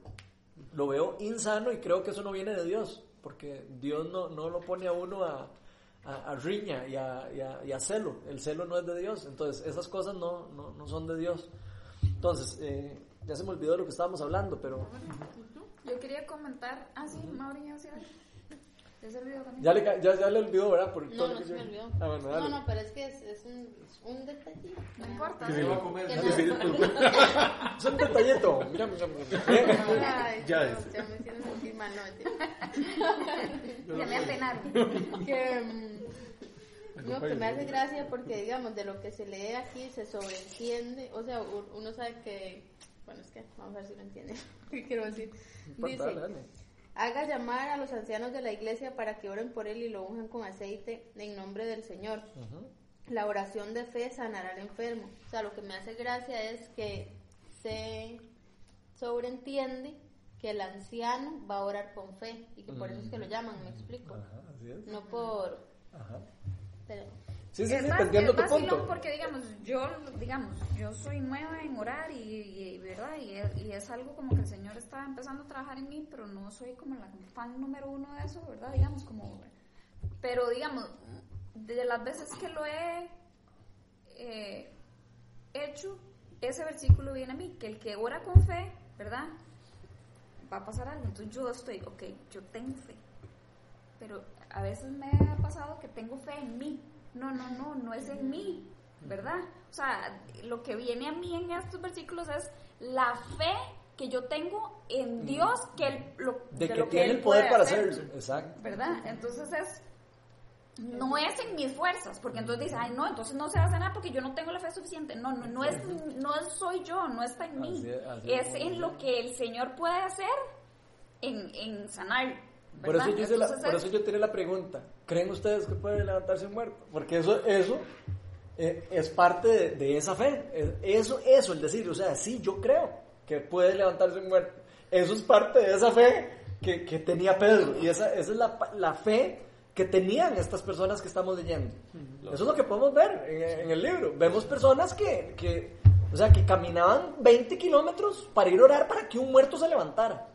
Lo veo insano y creo que eso no viene de Dios, porque Dios no, no lo pone a uno a, a- riña y a, y a- y a celo. El celo no es de Dios, entonces esas cosas no, no, no son de Dios. Entonces, eh, ya se me olvidó de lo que estábamos hablando, pero Yo quería comentar. Ah, sí, Mauri, ya se Ya se olvidó también. ya le, ca- ya, ya le olvidó, ¿verdad? Por No, lo no que se me yo- olvidó. Ah, bueno, No, dale. no, pero es que es, es un, es un detallito. No importa. Sí, a comer. Que Es un detallito. Mira, mira, mira. Ay, Ya no, es. ya me hicieron sentir mal, no, mentira. Ya me apenaron. que, mm, no, que me hace gracia porque, digamos, de lo que se lee aquí se sobreentiende, o sea, u- uno sabe que, bueno, es que vamos a ver si lo entiende, ¿qué quiero decir? Dice, haga llamar a los ancianos de la iglesia para que oren por él y lo unjan con aceite en nombre del Señor. La oración de fe sanará al enfermo. O sea, lo que me hace gracia es que se sobreentiende que el anciano va a orar con fe y que por eso es que lo llaman, me explico. Ajá, así es. No por... Ajá. pero- Sí, sí, Es sí, más, entiendo es tu punto. porque digamos yo digamos yo soy nueva en orar y, y- verdad y es, y es algo como que el señor está empezando a trabajar en mí pero no soy como la fan número uno de eso verdad digamos como pero digamos de las veces que lo he eh, hecho ese versículo viene a mí que el que ora con fe verdad va a pasar algo. Entonces yo estoy ok yo tengo fe. Pero a veces me ha pasado que tengo fe en mí. No, no, no, no es en mí, ¿verdad? O sea, lo que viene a mí en estos versículos es la fe que yo tengo en Dios, que él, lo, De que lo tiene Él el poder para hacer. Exacto. ¿verdad? Entonces es no es en mis fuerzas, porque entonces dice, ay, no, entonces no se va a sanar porque yo no tengo la fe suficiente. No, no, no es, no soy yo, no está en mí. Así así es. en lo que el Señor puede hacer en, en sanar. Por eso, yo hice la- Entonces por es- eso yo tiré la pregunta. ¿Creen ustedes que puede levantarse un muerto? Porque eso, eso eh, es parte de, de esa fe. Es- Eso, eso, el decir, o sea, sí, yo creo que puede levantarse un muerto. Eso es parte de esa fe que, que tenía Pedro. Y esa, esa es la, fe que tenían estas personas que estamos leyendo. Eso es lo que podemos ver en, en el libro. Vemos personas que, que, o sea, que caminaban 20 kilómetros para ir a orar para que un muerto se levantara.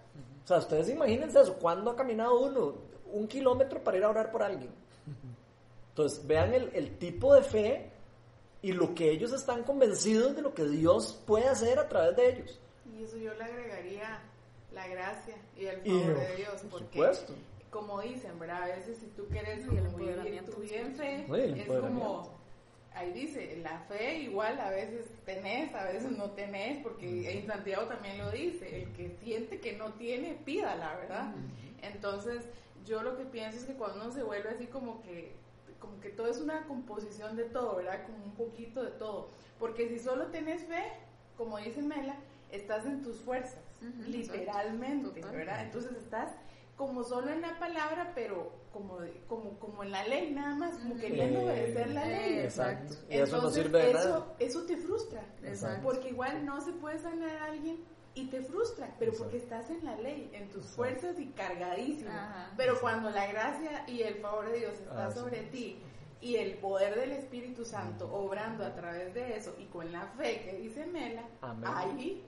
O sea, ustedes imagínense eso. ¿Cuándo ha caminado uno un kilómetro para ir a orar por alguien? Entonces, vean el, el tipo de fe y lo que ellos están convencidos de lo que Dios puede hacer a través de ellos. Y eso yo le agregaría la gracia y el Y, favor de Dios, por porque supuesto. como dicen, ¿verdad? A veces si tú quieres Y el empoderamiento. tu vida en fe, Sí, el es como, ahí dice, la fe igual a veces tenés, a veces no tenés, porque en Santiago también lo dice, el que siente que no tiene, pídala, ¿verdad? Entonces, yo lo que pienso es que cuando uno se vuelve así como que como que todo es una composición de todo, ¿verdad? Como un poquito de todo. Porque si solo tenés fe, como dice Mela, estás en tus fuerzas, literalmente. ¿verdad? Entonces estás como solo en la palabra, pero como, como, como en la ley nada más, como queriendo Eh, obedecer la ley. Exacto. Y Entonces, eso no sirve de eso, nada. eso te frustra. Exacto. Porque igual no se puede sanar a alguien y te frustra, pero porque estás en la ley, en tus fuerzas y cargadísimo. Ajá. Pero cuando la gracia y el favor de Dios está Así sobre ti y el poder del Espíritu Santo obrando a través de eso y con la fe que dice Mela, Amén. ahí,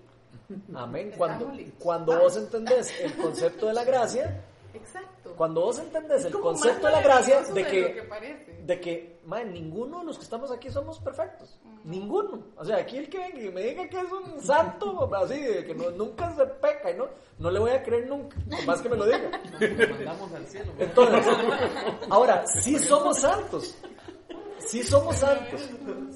Amén. Cuando, cuando vos entendés el concepto de la gracia, exacto. cuando vos entendés el concepto de la gracia de que que parece. de que, man, ninguno de los que estamos aquí somos perfectos. Ninguno. O sea, aquí el que venga y me diga que es un santo, así, de que no- nunca se peca y no, no le voy a creer nunca, por más que me lo diga. Lo mandamos al cielo. ¿verdad? Entonces, ahora, sí somos santos. Sí somos santos.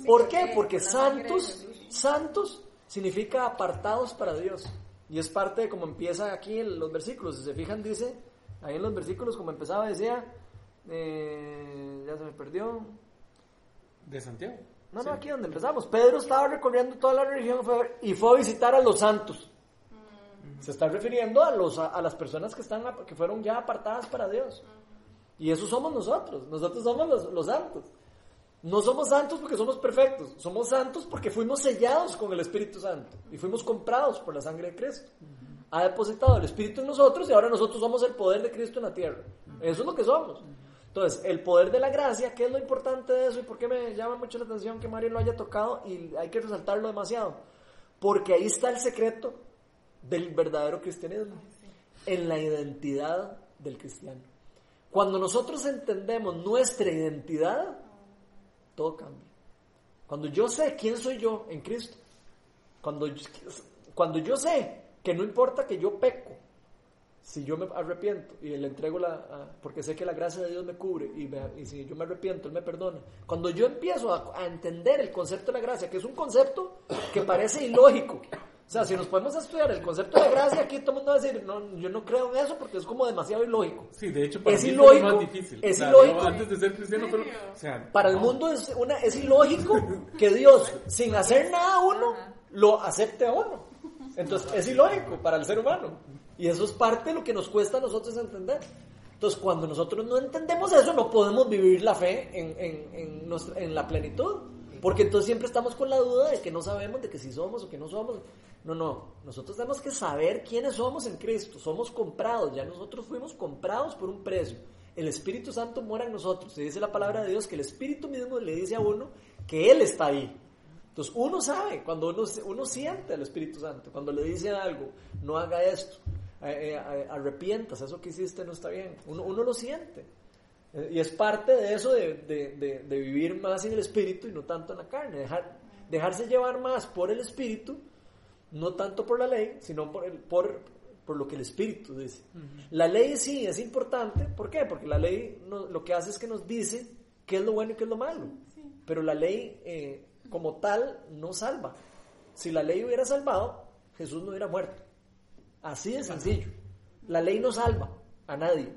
¿Por qué? Porque santos, santos significa apartados para Dios. Y es parte de cómo empieza aquí en los versículos. Si se fijan, dice Ahí en los versículos, como empezaba, decía, eh, ya se me perdió. De Santiago. No, Sí. no, aquí donde empezamos. Pedro estaba recorriendo toda la región fue- y fue a visitar a los santos. Se está refiriendo a, los, a, a las personas que, están, que fueron ya apartadas para Dios. Y eso somos nosotros. Nosotros somos los, los santos. No somos santos porque somos perfectos. Somos santos porque fuimos sellados con el Espíritu Santo. Y fuimos comprados por la sangre de Cristo. Ha depositado el Espíritu en nosotros y ahora nosotros somos el poder de Cristo en la tierra. Eso es lo que somos. Entonces, el poder de la gracia, ¿qué es lo importante de eso? ¿Y por qué me llama mucho la atención que Mario lo haya tocado? Y hay que resaltarlo demasiado. Porque ahí está el secreto del verdadero cristianismo. En la identidad del cristiano. Cuando nosotros entendemos nuestra identidad, todo cambia. Cuando yo sé quién soy yo en Cristo, cuando, cuando yo sé que no importa que yo peco, si yo me arrepiento y le entrego la, porque sé que la gracia de Dios me cubre y, me- y si yo me arrepiento, Él me perdona. Cuando yo empiezo a entender el concepto de la gracia, que es un concepto que parece ilógico. O sea, si nos podemos estudiar el concepto de gracia, aquí todo el mundo va a decir, no, yo no creo en eso porque es como demasiado ilógico. Sí, de hecho, para Es mí ilógico, más difícil. es O sea, ilógico. antes de ser cristiano, pero, o sea, Para el mundo es, una, es ilógico que Dios, sin hacer nada a uno, lo acepte a uno. Entonces, es ilógico para el ser humano. Y eso es parte de lo que nos cuesta a nosotros entender. Entonces, cuando nosotros no entendemos eso, no podemos vivir la fe en, en, en, nuestra- en la plenitud. Porque entonces siempre estamos con la duda de que no sabemos, de que si somos o que no somos. No, no. Nosotros tenemos que saber quiénes somos en Cristo. Somos comprados. Ya nosotros fuimos comprados por un precio. El Espíritu Santo mora en nosotros. Se dice la palabra de Dios que el Espíritu mismo le dice a uno que Él está ahí. Entonces uno sabe, cuando uno, uno siente al Espíritu Santo, cuando le dice algo, no haga esto, eh, eh, arrepientas, eso que hiciste no está bien. Uno, uno lo siente. Eh, Y es parte de eso de, de- de- de vivir más en el Espíritu y no tanto en la carne. Dejar, dejarse llevar más por el Espíritu, no tanto por la ley, sino por, el, por, por lo que el Espíritu dice. La ley sí es importante, ¿por qué? Porque la ley no- lo que hace es que nos dice qué es lo bueno y qué es lo malo. Pero la ley eh, como tal no salva. Si la ley hubiera salvado, Jesús no hubiera muerto. Así de sencillo. La ley no salva a nadie.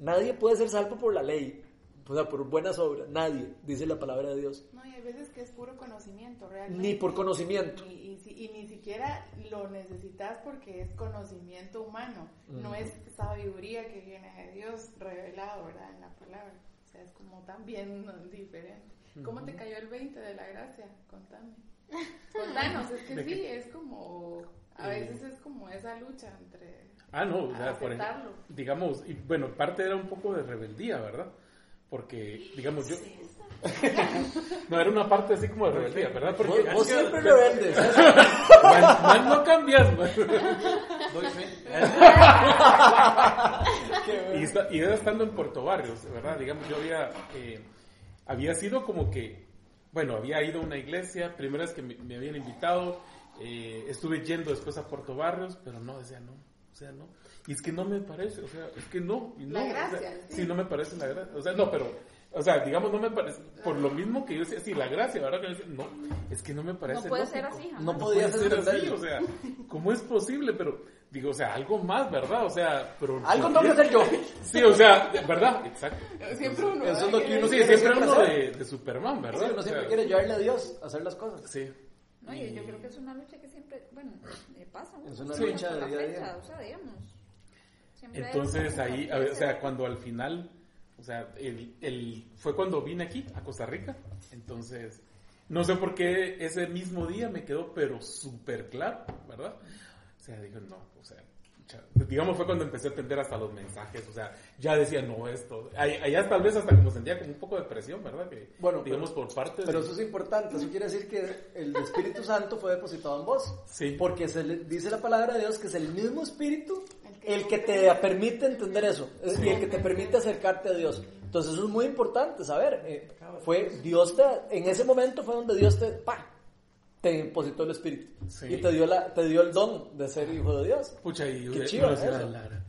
Nadie puede ser salvo por la ley, o sea, por buenas obras. Nadie, dice la palabra de Dios. No, y hay veces que es puro conocimiento, realmente. Ni por conocimiento. Y, y si- y ni siquiera lo necesitas porque es conocimiento humano, no es sabiduría que viene de Dios revelado, ¿verdad? En la palabra. O sea, es como también diferente. ¿Cómo te cayó el 20 de la gracia? Contame. Contanos, es que ¿De sí, es como, a Eh. veces es como esa lucha entre... Ah, no, o sea, por ejemplo, digamos, y bueno, parte era un poco de rebeldía, ¿verdad? Porque, digamos, yo... no, era una parte así como de rebeldía, ¿verdad? Porque Vos, vos siempre rebeldes. ¿eh? Mal, mal no cambias, man. Doy fe. y, está- y era estando en Puerto Barrios, ¿verdad? Digamos, yo había, eh, había sido como que, bueno, había ido a una iglesia, primera vez que me, me habían invitado, eh, estuve yendo después a Puerto Barrios, pero no, decía no, o sea, no. Y es que no me parece, o sea, es que no. Y no La o sea, gracia, sí. sí, no me parece la gracia. O sea, no, pero, o sea, digamos, no me parece, por lo mismo que yo decía, sí, la gracia, ¿verdad? Que yo decía, no, es que no me parece No puede ser así, jamás. No No podía puede ser así, o sea, ¿cómo es posible? Pero, digo, o sea, algo más, ¿verdad? O sea, pero... Algo ¿por tengo que hacer yo. Sí, o sea, ¿verdad? Exacto. Siempre uno... Eso es lo que uno Sí, siempre uno de, de Superman, Sí, ¿verdad? uno O sea, siempre quiere llevarle a Dios a hacer las cosas. Sí. No, y yo creo que es una lucha que siempre, bueno, le pasa. ¿no? Es una Sí. lucha de día a día. O sea, digamos. Entonces ahí, a ver, o sea, cuando al final, o sea, el, el, fue cuando vine aquí, a Costa Rica. Entonces, no sé por qué ese mismo día me quedó, pero súper claro, ¿verdad? O sea, digo, no, o sea, digamos fue cuando empecé a atender hasta los mensajes, o sea, ya decía, no, esto, allá tal vez hasta como sentía como un poco de presión, ¿verdad? Que, Bueno, digamos por parte Pero de... eso es importante, eso quiere decir que el Espíritu Santo fue depositado en vos. Sí. Porque se le, dice la palabra de Dios que es el mismo Espíritu El que te permite entender eso es- y el que te permite acercarte a Dios. Entonces eso es muy importante saber. eh, fue Dios te, en ese momento fue donde Dios te, ¡pa! Te depositó el Espíritu Sí. y te dio, la, te dio el don de ser hijo de Dios. Pucha, y Qué yo chido decía, eso. Lara,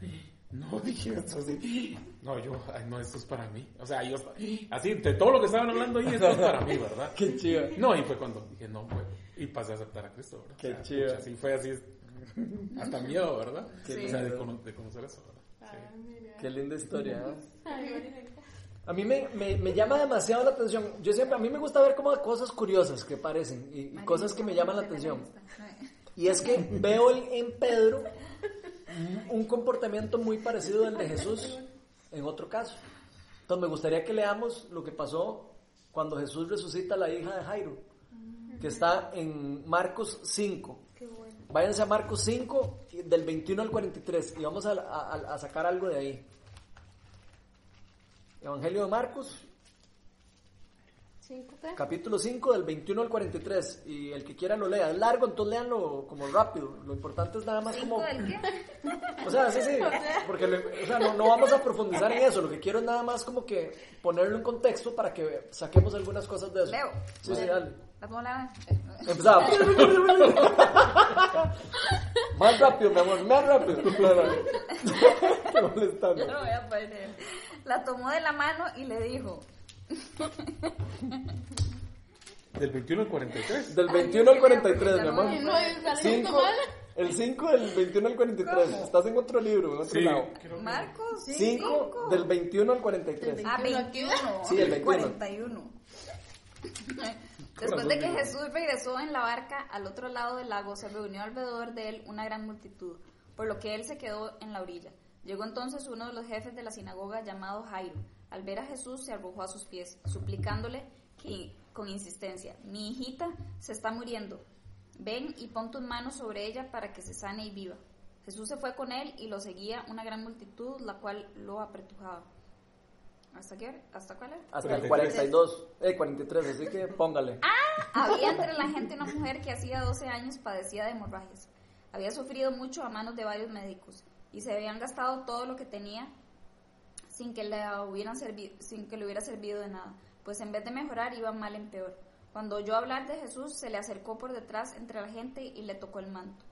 no dije así. No, yo, ay, no, esto es para mí. O sea, yo, así, de todo lo que estaban hablando ahí, esto es para mí, ¿verdad? Qué chido. No, y fue cuando dije, no, pues, y pasé a aceptar a Cristo, ¿verdad? Qué O sea, chido. pucha, así fue así, hasta miedo, ¿verdad? Sí. O sea, de, cono- de conocer eso, ¿verdad? Sí. Ah, mira. Qué linda historia, ¿eh? Ay. A mí me, me, me llama demasiado la atención. Yo siempre, a mí me gusta ver como cosas curiosas que parecen y, y cosas que me llaman la atención. Y es que veo en, Pedro un- un comportamiento muy parecido al de Jesús en otro caso. Entonces me gustaría que leamos lo que pasó cuando Jesús resucita a la hija de Jairo, que está en Marcos 5. Váyanse a Marcos 5, del 21 al 43, y vamos a, a- a sacar algo de ahí. Evangelio de Marcos, ¿Cinco qué? capítulo 5 del 21 al 43 y el que quiera lo lea, es largo entonces léanlo como rápido, lo importante es nada más ¿Cinco como... del qué? O sea, sí, sí, porque o sea, no, no vamos a profundizar en eso, lo que quiero es nada más como que ponerlo en contexto para que saquemos algunas cosas de eso. Leo. Sí, sí, dale. ¿La puedo leer? Empezamos. más rápido, mi amor, más rápido. Qué molestando. No lo voy a poner. La tomó de la mano y le dijo, Del 21 al 43. Del 21 al 43, mi amor. No, Cinco- mal. el 5 del 21 al 43. Estás en otro libro, en otro Sí, lado. Marcos 5 del 21 al 43. Ah, 21. Sí, el 21. 41. Después de que Jesús regresó en la barca al otro lado del lago, se reunió alrededor de él una gran multitud, por lo que él se quedó en la orilla. Llegó entonces uno de los jefes de la sinagoga llamado Jairo. Al ver a Jesús se arrojó a sus pies, suplicándole que, con insistencia, mi hijita se está muriendo. Ven y pon tus manos sobre ella para que se sane y viva. Jesús se fue con él y lo seguía una gran multitud, la cual lo apretujaba. ¿Hasta qué hora? ¿Hasta cuál era? Hasta el 43. 42, eh, 43, así que póngale. Había entre la gente una mujer que hacía 12 años padecía de hemorragias. Había sufrido mucho a manos de varios médicos y se habían gastado todo lo que tenía sin que le hubieran servido, sin que le hubiera servido de nada, pues en vez de mejorar iba mal en peor. Cuando oyó hablar de Jesús, se le acercó por detrás entre la gente y le tocó el manto.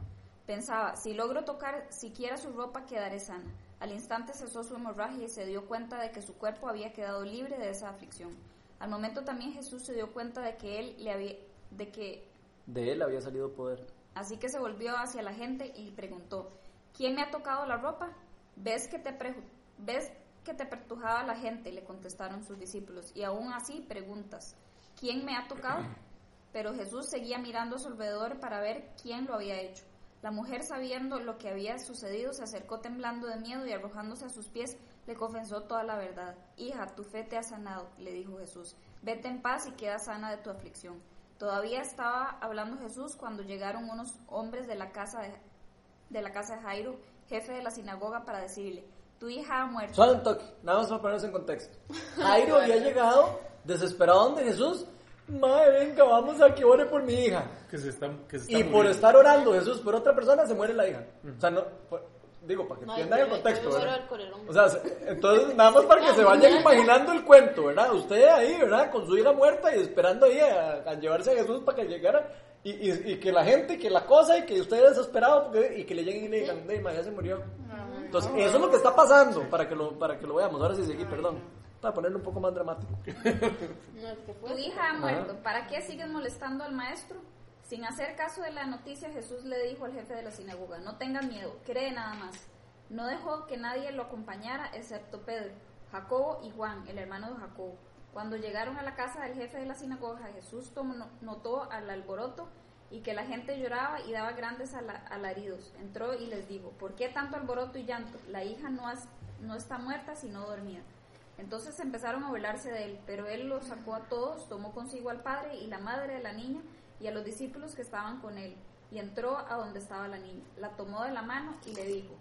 Pensaba, si logro tocar siquiera su ropa, quedaré sana. Al instante cesó su hemorragia y se dio cuenta de que su cuerpo había quedado libre de esa aflicción. Al momento también Jesús se dio cuenta de que él le había, de que De él había salido poder. Así que se volvió hacia la gente y preguntó, ¿quién me ha tocado la ropa? ¿Ves que te, ¿Ves que te pertujaba la gente? Le contestaron sus discípulos. Y aún así preguntas, ¿quién me ha tocado? Pero Jesús seguía mirando a su alrededor para ver quién lo había hecho. La mujer, sabiendo lo que había sucedido, se acercó temblando de miedo y arrojándose a sus pies, le confesó toda la verdad. Hija, tu fe te ha sanado, le dijo Jesús. Vete en paz y queda sana de tu aflicción. Todavía estaba hablando Jesús cuando llegaron unos hombres de la casa de, de la casa de Jairo, jefe de la sinagoga, para decirle, tu hija ha muerto. Suave un toque, nada más para ponerse en contexto. Jairo había llegado desesperado donde Jesús. Madre, venga, vamos a que ore por mi hija. Que se está, que se está Y por estar orando Jesús por otra persona, se muere la hija. O sea, no, por- digo, para que No, entiendan el contexto. ¿verdad? O sea, se- entonces, nada más para que se vayan imaginando el cuento, ¿verdad? Usted ahí, ¿verdad? Con su hija muerta y esperando ahí a, a llevarse a Jesús para que llegara. Y, y, y que la gente, que la cosa, y que usted desesperado, porque, y que le lleguen y le digan, "Dey, ma, ya se murió. Entonces, eso es lo que está pasando, para que lo, para que lo veamos. Ahora sí, seguí, perdón. Para ponerlo un poco más dramático. Tu hija ha muerto. ¿Para qué sigues molestando al maestro? Sin hacer caso de la noticia, Jesús le dijo al jefe de la sinagoga, no tengas miedo, cree nada más. No dejó que nadie lo acompañara excepto Pedro, Jacobo y Juan, el hermano de Jacobo. Cuando llegaron a la casa del jefe de la sinagoga, Jesús tomó- notó al alboroto y que la gente lloraba y daba grandes ala- alaridos. Entró y les dijo, ¿por qué tanto alboroto y llanto? La hija no, has- no está muerta, sino dormida. Entonces empezaron a burlarse de él, pero él los sacó a todos, tomó consigo al padre y la madre de la niña y a los discípulos que estaban con él, y entró a donde estaba la niña. La tomó de la mano y le dijo,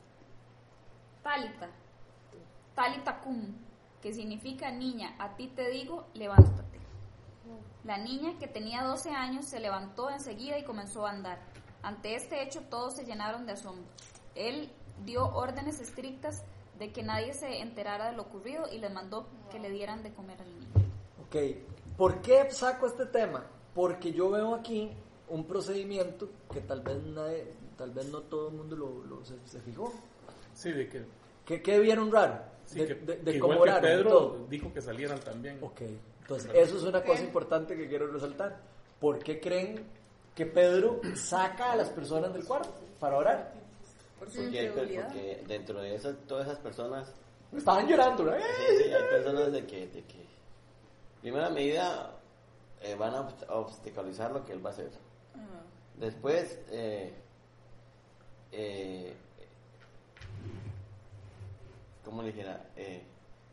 Talita, Talita cum, que significa niña, a ti te digo, levántate. La niña, que tenía 12 años, se levantó enseguida y comenzó a andar. Ante este hecho todos se llenaron de asombro. Él dio órdenes estrictas de que nadie se enterara de lo ocurrido y les mandó que le dieran de comer al niño. Ok, ¿por qué saco este tema? Porque yo veo aquí un procedimiento que tal vez nadie, tal vez no todo el mundo lo, lo- se, se fijó. Sí, de que, ¿Qué, qué vieron raro? sí, de, que, de- que de igual cómo que Pedro todo. dijo que salieran también. Ok, entonces eso es una cosa importante que quiero resaltar. ¿Por qué creen que Pedro saca a las personas del cuarto? para orar. Por su Porque, dentro de esas, todas esas personas, Estaban llorando, ¿no? sí, sí, hay personas de que, de que primera medida, eh, van a obst- a obstaculizar lo que él va a hacer. Después, eh, eh, ¿cómo le dijera? Eh,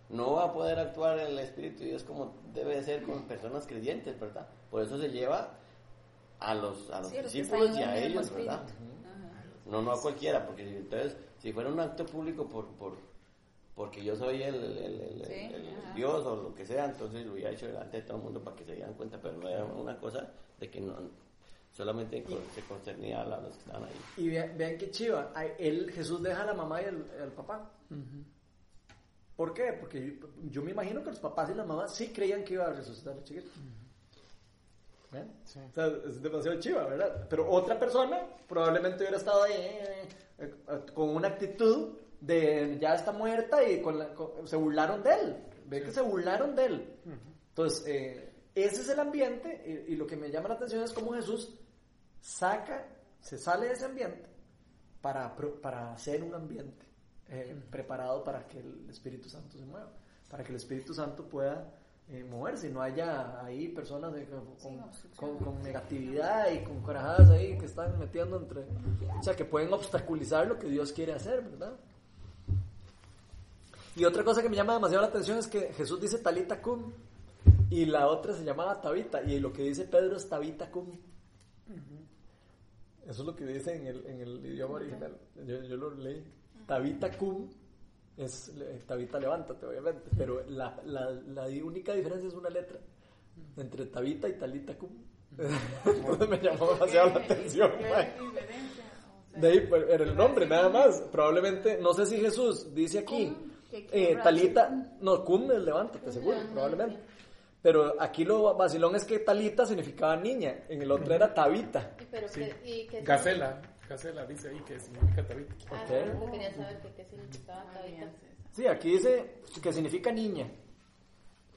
no va a poder actuar el Espíritu de Dios como debe de ser con personas creyentes, ¿verdad? Por eso se lleva a los, a los Sí, discípulos y a ellos, ¿verdad? No, no a cualquiera, porque si- entonces, si fuera un acto público por, por porque yo soy el, el- el- el- Sí, el ajá. Dios o lo que sea, entonces lo hubiera hecho delante de todo el mundo para que se dieran cuenta, pero no era una cosa de que no solamente se concernía a la- los que estaban ahí. Y vean, vean qué chiva. Él, Jesús deja a la mamá y al, papá. ¿Por qué? Porque yo, yo me imagino que los papás y las mamás sí creían que iba a resucitar al chiquito. ¿Ven? Sí. O sea, es demasiado chiva, ¿verdad? Pero otra persona probablemente hubiera estado ahí eh, eh, eh, con una actitud de ya está muerta y con la- con- se burlaron de él. Ven que se burlaron de él. Entonces, eh, ese es el ambiente y, y lo que me llama la atención es cómo Jesús saca, se sale de ese ambiente para, para hacer un ambiente eh, preparado para que el Espíritu Santo se mueva, para que el Espíritu Santo pueda eh, moverse no haya ahí personas de- con, con- con- con negatividad y con corajadas ahí que están metiendo entre, o sea, que pueden obstaculizar lo que Dios quiere hacer, ¿verdad? Y otra cosa que me llama demasiado la atención es que Jesús dice talita cum y la otra se llamaba Tabita y lo que dice Pedro es Tabita cum. Eso es lo que dice en el, en el idioma original. Yo, yo lo leí. Tabita cum es Tabita levántate, obviamente, pero la, la, la única diferencia es una letra entre Tabita y Talita cum. Entonces me llamó demasiado la atención. De ahí, era el nombre, nada más. Probablemente, no sé si Jesús dice aquí, eh. Talita, no, cum es levántate, seguro, probablemente. Pero aquí lo vacilón es que Talita significaba niña, en el otro era Tabita. Y pero Sí. que, y que Gacela, Gacela dice ahí que significa tabita. Ah, Ok. no, quería saber que, qué significaba tabita. alianzas. Sí, aquí dice que significa niña.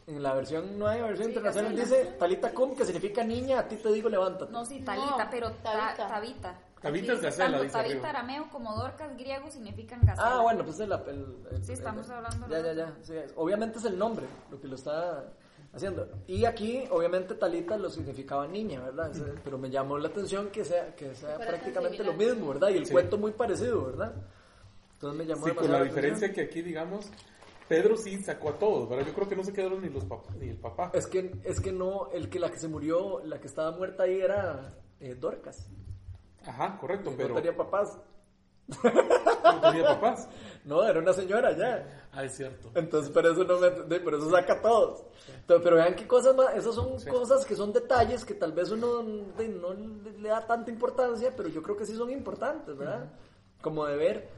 En la versión nueva, versión Sí, internacional dice Talita cum, que significa niña, a ti te digo levántate. No, sí, Talita, No, pero ta- Tabita. Tabita. Tabita es gacela, dice Tabita arriba. arameo como Dorcas griego significan gacela. Ah, bueno, pues el, el- el- Sí, estamos el- hablando Ya, de ya, ya. sí, obviamente es el nombre lo que lo está haciendo. Y aquí, obviamente, Talita lo significaba niña, ¿verdad? Pero me llamó la atención que sea, que sea prácticamente lo mismo, ¿verdad? Y el Sí. cuento muy parecido, ¿verdad? Entonces me llamó Sí, con la atención. diferencia que aquí, digamos, Pedro sí sacó a todos, ¿verdad? Yo creo que no se quedaron ni los papás, ni el papá. Es que, es que no, el que la que se murió, la que estaba muerta ahí era eh, Dorcas. Ajá, correcto, pero No tenía papás. No tenía papás. No, era una señora ya. Ah, es cierto. Entonces, por eso no me, por eso saca a todos. Pero, pero vean qué cosas más, esas son Sí. cosas que son detalles que tal vez uno de- no le da tanta importancia, pero yo creo que sí son importantes, ¿verdad? Como de ver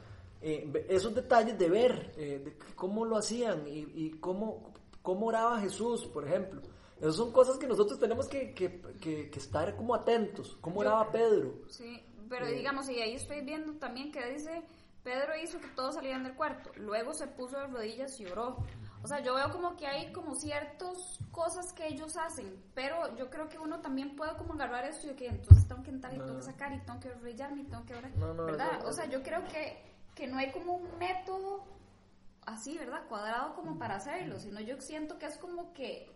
eh, esos detalles de ver eh, de cómo lo hacían y, y cómo, cómo oraba Jesús, por ejemplo. Esas son cosas que nosotros tenemos que, que- que- que estar como atentos. ¿Cómo oraba Pedro? Sí, pero digamos, y ahí estoy viendo también que dice, Pedro hizo que todos salieran del cuarto, luego se puso de rodillas y oró. O sea, yo veo como que hay como ciertas cosas que ellos hacen, pero yo creo que uno también puede como agarrar esto y que entonces tengo que entrar y tengo que sacar y tengo que arrodillarme y tengo que orar, No, no, ¿verdad? o sea, yo creo que, que no hay como un método así, ¿verdad? Cuadrado como para hacerlo, sino yo siento que es como que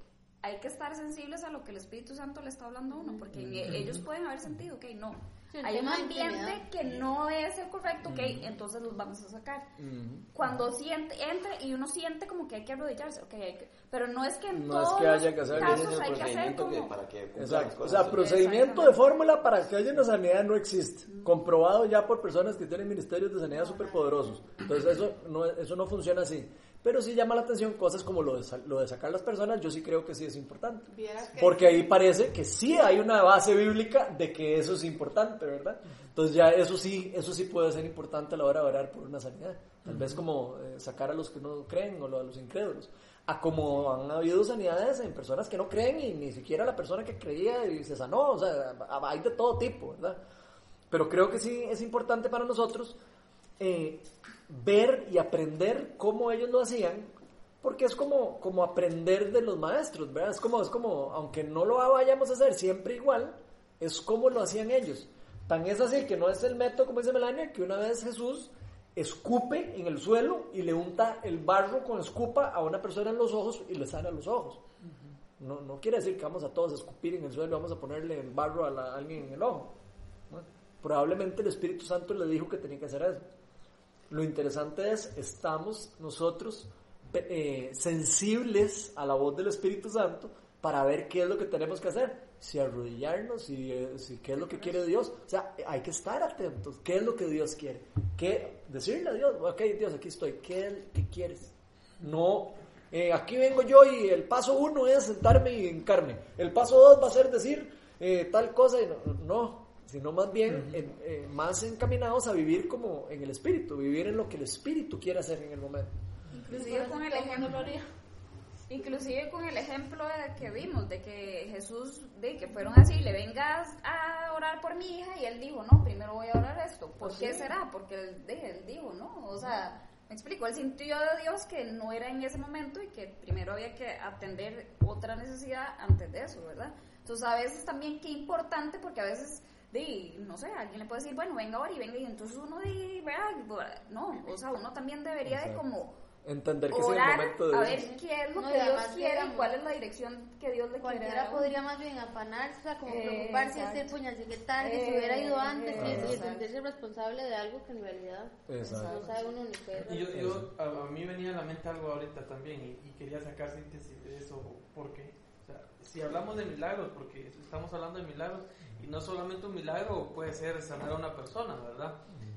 hay que estar sensibles a lo que el Espíritu Santo le está hablando a uno, porque ellos pueden haber sentido, ok, no, hay un ambiente que no es el correcto, ok, entonces los vamos a sacar. Cuando siente, entra y uno siente como que hay que arrodillarse, ok, hay que- pero no es que en No es todos que los haya que hacer- casos es hay que hacer procedimiento que como... para que Exacto. O sea, procedimiento de fórmula para que haya una sanidad no existe. Comprobado ya por personas que tienen ministerios de sanidad superpoderosos. Entonces eso no, eso no funciona así. Pero sí llama la atención cosas como lo de, lo de sacar las personas, yo sí creo que sí es importante. Porque ahí parece que sí hay una base bíblica de que eso es importante, ¿verdad? Entonces ya eso sí, eso sí puede ser importante a la hora de orar por una sanidad. Tal vez como eh, sacar a los que no creen o a los incrédulos. A como han habido sanidades en personas que no creen y ni siquiera la persona que creía y se sanó. O sea, hay de todo tipo, ¿verdad? Pero creo que sí es importante para nosotros eh, ver y aprender cómo ellos lo hacían, porque es como, como aprender de los maestros, ¿verdad? Es como, es como, aunque no lo vayamos a hacer siempre igual, es como lo hacían ellos. Tan es así que no es el método, como dice Melania, que una vez Jesús escupe en el suelo y le unta el barro con escupa a una persona en los ojos y le sana los ojos. No, no quiere decir que vamos a todos a escupir en el suelo y vamos a ponerle el barro a, la- a alguien en el ojo. Probablemente el Espíritu Santo le dijo que tenía que hacer eso. Lo interesante es, estamos nosotros eh, sensibles a la voz del Espíritu Santo para ver qué es lo que tenemos que hacer. Si arrodillarnos, si, eh, si qué es lo que quiere Dios. O sea, hay que estar atentos. ¿Qué es lo que Dios quiere? ¿Qué? Decirle a Dios, ok Dios, aquí estoy. ¿Qué, qué quieres? No, eh, aquí vengo yo y el paso uno es sentarme y hincarme. El paso dos va a ser decir eh, tal cosa. Y no, no, sino más bien en- eh, más encaminados a vivir como en el Espíritu, vivir en lo que el Espíritu quiere hacer en el momento. Inclusive con el ejemplo. Inclusive con el ejemplo de que vimos, de que Jesús, de que fueron así, le vengas a orar por mi hija y él dijo, no, primero voy a orar esto. ¿Por Pues qué sí. será? Porque él, de- él dijo, no, o sea, me explico, él sintió de Dios que no era en ese momento y que primero había que atender otra necesidad antes de eso, ¿verdad? Entonces a veces también qué importante porque a veces... De, no sé, alguien le puede decir, bueno, venga ahora y venga, y entonces uno, de, ¿verdad? No, o sea, uno también debería de como Entender que es el orar momento de a ver qué es lo No, que Dios quiere y cuál es la dirección que Dios le quiere Cualquiera podría más bien afanarse, o sea, como Eh, preocuparse y exacto. decir, puñal, qué tal, que se hubiera ido antes y- sentirse responsable de algo que en realidad Exacto. no sabe uno ni qué. Y yo, yo- a, a mí venía a la mente algo ahorita también y, y quería sacar síntesis de eso porque si hablamos de milagros, porque estamos hablando de milagros y no solamente un milagro puede ser sanar a una persona, ¿verdad?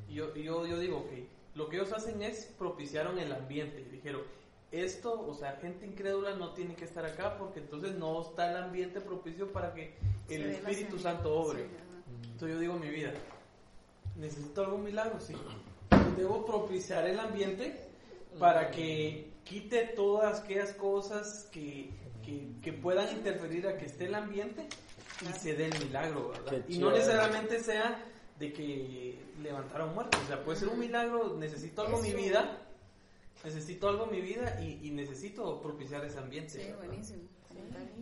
Y yo, yo, yo digo que lo que ellos hacen es propiciaron el ambiente y dijeron, esto, o sea, gente incrédula no tiene que estar acá porque entonces no está el ambiente propicio para que el Espíritu. Santo obre. Sí. Entonces yo digo mi vida, ¿necesito algún milagro? Sí. Debo propiciar el ambiente para que quite todas aquellas cosas que, que, que puedan interferir a que esté el ambiente y se dé el milagro, ¿verdad? Y no necesariamente sea de que levantaron muertos, o sea, puede ser un milagro, necesito algo en mi vida, necesito algo en mi vida y, y necesito propiciar ese ambiente. Sí, ¿verdad? buenísimo.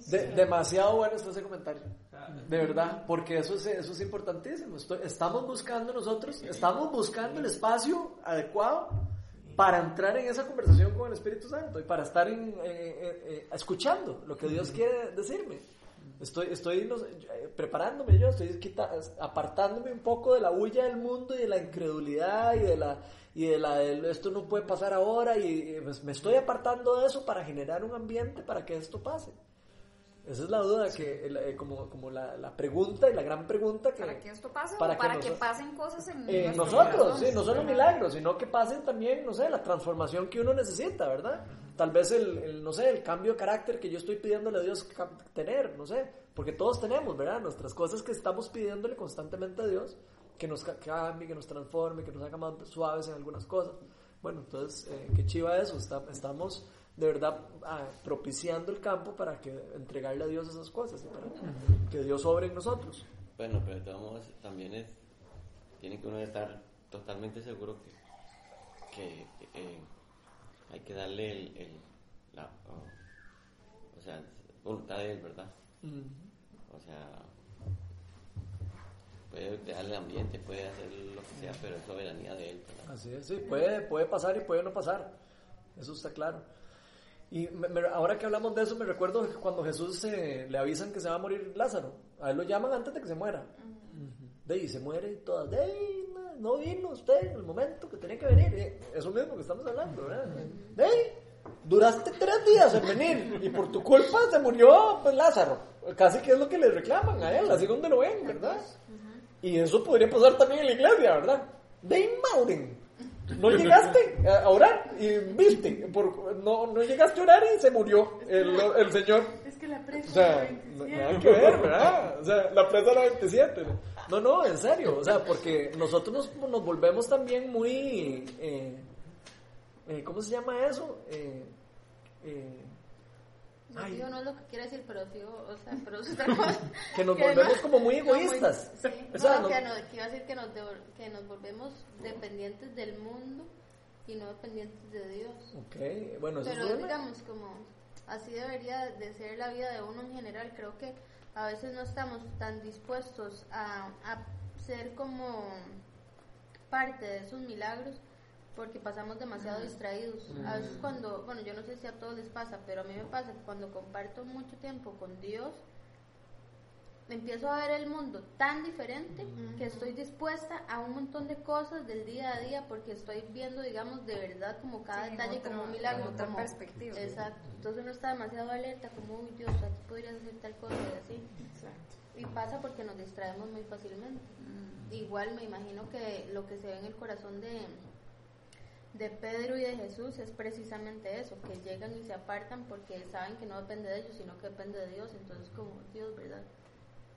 De- demasiado bueno está ese comentario. Ah, De verdad, porque eso es, eso es importantísimo. Estoy- estamos buscando nosotros, estamos buscando el espacio adecuado para entrar en esa conversación con el Espíritu Santo y para estar en, eh, eh, eh, escuchando lo que Dios quiere decirme. Estoy, estoy no sé, preparándome yo, estoy quita- apartándome un poco de la bulla del mundo y de la incredulidad y de la y de la esto no puede pasar ahora y pues, me estoy apartando de eso para generar un ambiente para que esto pase. Esa es la duda, que el- eh, como, como la, la pregunta y la gran pregunta que... Para que esto pase para o que para nos- que pasen cosas en Eh, nosotros, corazón. sí, no solo milagros, sino que pasen también, no sé, la transformación que uno necesita, ¿verdad? Tal vez el, el, no sé, el cambio de carácter que yo estoy pidiéndole a Dios tener, no sé, porque todos tenemos, ¿verdad? Nuestras cosas que estamos pidiéndole constantemente a Dios, que nos ca- cambie, que nos transforme, que nos haga más suaves en algunas cosas. Bueno, entonces, eh, qué chiva eso, está- estamos de verdad ah, propiciando el campo para que entregarle a Dios esas cosas y para que Dios obre en nosotros. Bueno, pero de todos modos también es, tiene que uno estar totalmente seguro que, que eh, hay que darle el, el- la, oh, o sea, voluntad de él, ¿verdad? O sea, puede dejarle el ambiente, puede hacer lo que sea, pero es soberanía de él, ¿verdad? Así es, sí, puede, puede pasar y puede no pasar. Eso está claro. Y me- me- ahora que hablamos de eso, me recuerdo cuando Jesús eh, le avisan que se va a morir Lázaro. A él lo llaman antes de que se muera. De ahí se muere y todas. De ahí, no, no vino usted en el momento que tenía que venir. Eh, Eso mismo que estamos hablando, ¿verdad? De ahí, duraste tres días en venir y por tu culpa se murió pues, Lázaro. Casi que es lo que le reclaman a él, así donde lo ven, ¿verdad? Y eso podría pasar también en la iglesia, ¿verdad? De Mauden. No llegaste a orar y viste, por, no, no llegaste a orar y se murió el, el Señor. Es que la presa O sea, no- 27. nada que ver, ¿verdad? O sea, la presa era 27. No, no, en serio, o sea, porque nosotros nos, nos volvemos también muy, eh, eh, ¿cómo se llama eso? Eh, eh, No, es lo que quiere decir, pero digo, o sea, pero es otra cosa. que nos volvemos no- como muy no, muy- egoístas. sí. O sea, no, que, no, que iba a decir que nos, que nos volvemos dependientes del mundo y no dependientes de Dios. Ok, bueno, eso Pero es digamos, como así debería de ser la vida de uno en general, creo que a veces no estamos tan dispuestos a, a ser como parte de esos milagros porque pasamos demasiado distraídos. A veces cuando, bueno, yo no sé si a todos les pasa, pero a mí me pasa que cuando comparto mucho tiempo con Dios, empiezo a ver el mundo tan diferente que estoy dispuesta a un montón de cosas del día a día porque estoy viendo, digamos, de verdad como cada Sí, detalle otra- como un milagro. otra como- perspectiva. Exacto. Entonces uno está demasiado alerta, como, uy, Dios, aquí podrías hacer tal cosa y así. Y pasa porque nos distraemos muy fácilmente. Igual me imagino que lo que se ve en el corazón de, de Pedro y de Jesús es precisamente eso, que llegan y se apartan porque saben que no depende de ellos, sino que depende de Dios. Entonces, como Dios, ¿verdad?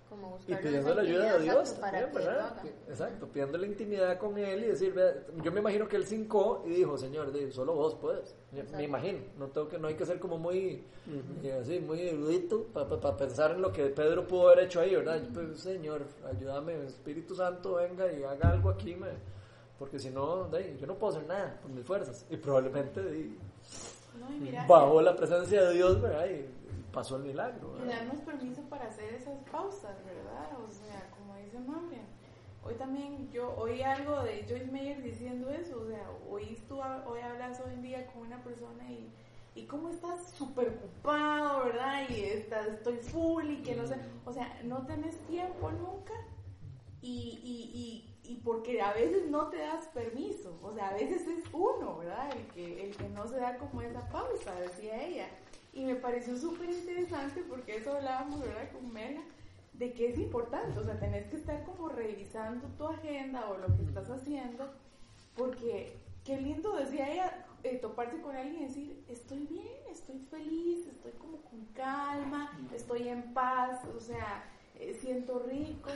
Como Y pidiendo la ayuda de Dios también, ¿verdad? Exacto, pidiendo la intimidad con Él y decir, yo me imagino que Él cincó y dijo, Señor, solo vos puedes. Exacto. Me imagino, no tengo que, no hay que ser como muy, eh, así, muy erudito para pensar en lo que Pedro pudo haber hecho ahí, ¿verdad? Pues, Señor, ayúdame, Espíritu Santo, venga y haga algo aquí, me- porque si no, yo no puedo hacer nada por mis fuerzas. Y probablemente No, y mira, bajo la presencia de Dios, ¿verdad? Y pasó el milagro. y ¿verdad? darnos permiso para hacer esas pausas, ¿verdad? O sea, como dice María. Hoy también yo oí algo de Joyce Meyer diciendo eso, o sea, hoy tú hoy hablas hoy en día con una persona y, y cómo estás súper ocupado, ¿verdad? Y estás, estoy full y que no sé, o sea, no tenés tiempo nunca y, y, y, y porque a veces no te das permiso, o sea, a veces es uno, ¿verdad? El que, el que no se da como esa pausa, decía ella. Y me pareció súper interesante porque eso hablábamos, ¿verdad? Con Mela, de que es importante, o sea, tenés que estar como revisando tu agenda o lo que estás haciendo, porque qué lindo, decía ella, eh, toparse con alguien y decir, estoy bien, estoy feliz, estoy como con calma, estoy en paz, o sea, eh, siento rico.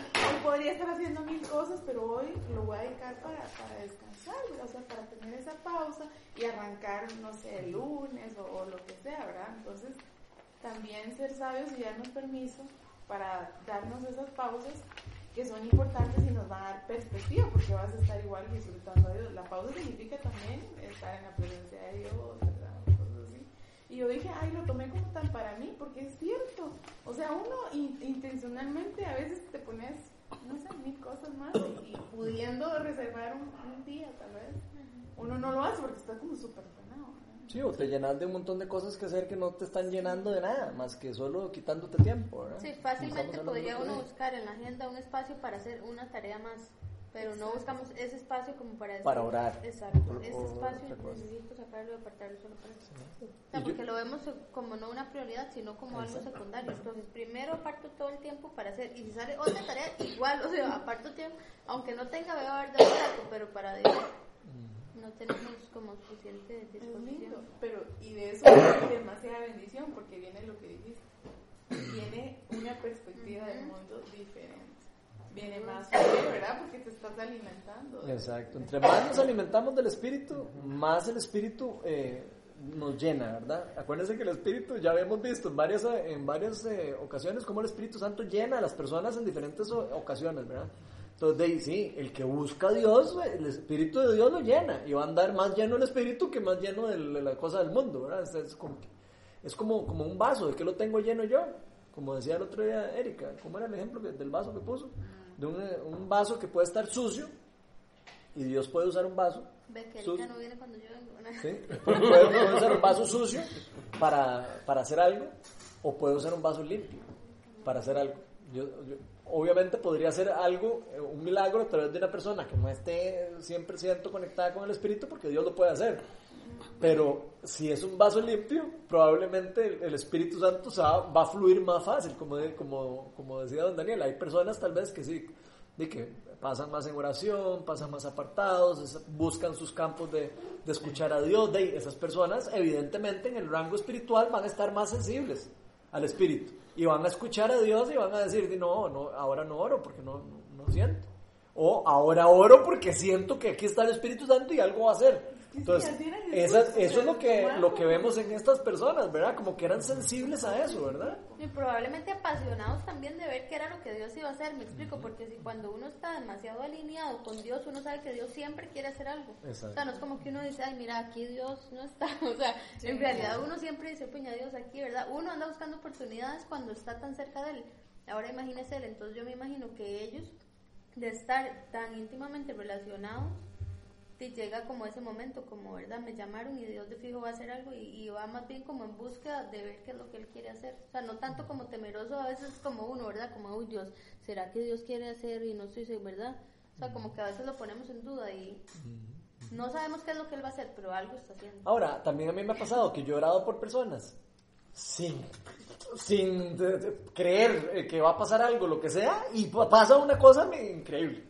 Podría estar haciendo mil cosas, pero hoy lo voy a dedicar para, para descansar, o sea, para tener esa pausa y arrancar, no sé, el lunes o, lo que sea, ¿verdad? Entonces, también ser sabios y darnos permiso para darnos esas pausas que son importantes y nos van a dar perspectiva porque vas a estar igual disfrutando a Dios. La pausa significa también estar en la presencia de Dios. Y yo dije, ay, lo tomé como tan para mí, porque es cierto. O sea, uno in- intencionalmente a veces te pones, no sé, mil cosas más y, y pudiendo reservar un, un día tal vez. Uno no lo hace porque está como súper frenado. ¿verdad? Sí, o te llenas de un montón de cosas que hacer que no te están llenando de nada, más que solo quitándote tiempo, ¿verdad? Sí, fácilmente podría uno buscar en la agenda un espacio para hacer una tarea más, pero no buscamos ese espacio como para decir, Para orar. Exacto, O- ese o espacio necesito sacarlo y apartarlo solo para eso. O yo- porque lo vemos como no una prioridad, sino como algo secundario. Entonces, primero aparto todo el tiempo para hacer, y si sale otra tarea, igual, o sea, aparto tiempo, aunque no tenga, voy a ver de rato, pero para Dios no tenemos como suficiente Es lindo, disposición. pero y de eso hay demasiada bendición porque viene lo que dijiste. Viene una perspectiva del mundo diferente. Viene más fácil, ¿verdad? Porque te estás alimentando. Exacto. Entre más nos alimentamos del Espíritu, más el Espíritu eh, nos llena, ¿verdad? Acuérdense que el Espíritu, ya habíamos visto en varias, eh, en varias eh, ocasiones cómo el Espíritu Santo llena a las personas en diferentes o- ocasiones, ¿verdad? Entonces, de ahí, sí, el que busca a Dios, el Espíritu de Dios lo llena y va a andar más lleno el Espíritu que más lleno de la cosa del mundo, ¿verdad? Es, es como, es como, como un vaso, ¿de qué lo tengo lleno yo? Como decía el otro día Erika, ¿cómo era el ejemplo del vaso que puso? De un, un vaso que puede estar sucio y Dios puede usar un vaso, que Erika no viene cuando yo vengo. ¿sí? puede, puede usar un vaso sucio para, para hacer algo o puede usar un vaso limpio para hacer algo. Yo, yo- obviamente podría hacer algo, eh, un milagro a través de una persona que no esté 100% conectada con el Espíritu porque Dios lo puede hacer. Pero si es un vaso limpio, probablemente el, el Espíritu Santo va, a fluir más fácil, como, como, como decía don Daniel. Hay personas tal vez que sí, de que pasan más en oración, pasan más apartados, es- buscan sus campos de, de escuchar a Dios. De esas personas, evidentemente, en el rango espiritual van a estar más sensibles al Espíritu y van a escuchar a Dios y van a decir, "Di, no, no ahora no oro porque no, no, no siento. O ahora oro porque siento que aquí está el Espíritu Santo y algo va a hacer. Entonces, esas- eso es lo que, lo que vemos en estas personas, ¿verdad? Como que eran sensibles a eso, ¿verdad? Y probablemente apasionados también de ver qué era lo que Dios iba a hacer, me explico, porque si cuando uno está demasiado alineado con Dios, uno sabe que Dios siempre quiere hacer algo. Exacto. O sea, no es como que uno dice, ay, mira, aquí Dios no está. O sea, en realidad uno siempre dice, puña, Dios aquí, ¿verdad? Uno anda buscando oportunidades cuando está tan cerca de Él. Ahora imagínese Él, entonces yo me imagino que ellos de estar tan íntimamente relacionados, te llega como ese momento, como, ¿verdad? Me llamaron y Dios de fijo va a hacer algo y, y va más bien como en búsqueda de ver qué es lo que Él quiere hacer. O sea, no tanto como temeroso, a veces como uno, ¿verdad? Como, uy, Dios, ¿será que Dios quiere hacer y no estoy seguro, ¿verdad? O sea, como que a veces lo ponemos en duda y no sabemos qué es lo que Él va a hacer, pero algo está haciendo. Ahora, también a mí me ha pasado que yo he orado por personas sin, sin de- de- creer eh, que va a pasar algo, lo que sea, y pa- pasa una cosa increíble.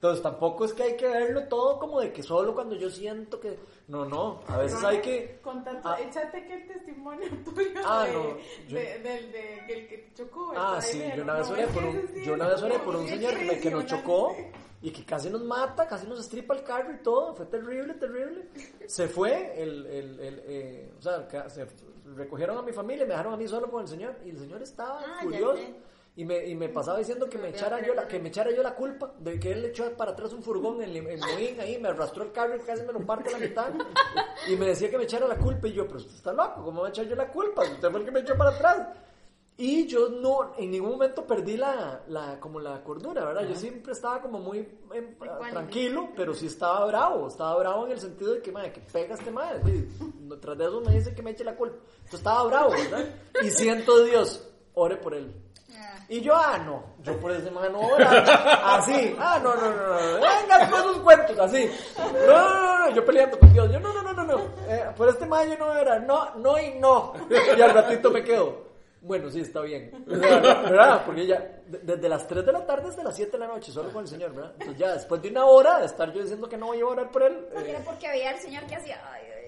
Entonces tampoco es que hay que verlo todo como de que solo cuando yo siento que... No, no, a veces hay que... Con tanto, Ah. échate que el testimonio tuyo Ah, de, no, yo- de- del de, que el que te chocó. Ah, sí, de- yo una vez no, por un, yo una vez oré por un señor que, me- que nos chocó y que casi nos mata, casi nos estripa el carro y todo, fue terrible, terrible. Se fue, el, el, el, eh, o sea, se recogieron a mi familia, me dejaron a mí solo con el señor y el señor estaba Ah, ya furioso. Y me, y me pasaba diciendo que me, echara yo la, que me echara yo la culpa de que él le echó para atrás un furgón en, en Moín, ahí me arrastró el carro y casi me lo parte a la mitad. Y me decía que me echara la culpa y yo, pero usted está loco, ¿cómo me echar yo la culpa? Usted fue el que me echó para atrás. Y yo no, en ningún momento perdí la, la como la cordura, ¿verdad? Yo siempre estaba como muy em, tranquilo, pero sí estaba bravo. Estaba bravo en el sentido de que, madre, que pega este madre. No, Tras de eso me dice que me eche la culpa. Entonces estaba bravo, ¿verdad? Y siento Dios, ore por él. Y yo, ah, no, yo por ese man no. Así, ah, no, no, no, no, venga, con sus cuentos, así. No, no, no, no, yo peleando con Dios. Yo, no, no, no, no, no, eh, por este man yo no era, no, no y no. Y al ratito me quedo. Bueno, sí, está bien. ¿Verdad? Porque ya, de- desde las 3 de la tarde hasta las 7 de la noche, solo con el Señor, ¿verdad? Entonces ya, después de una hora de estar yo diciendo que no voy a orar por él, No eh, tiene por qué había el señor que hacía.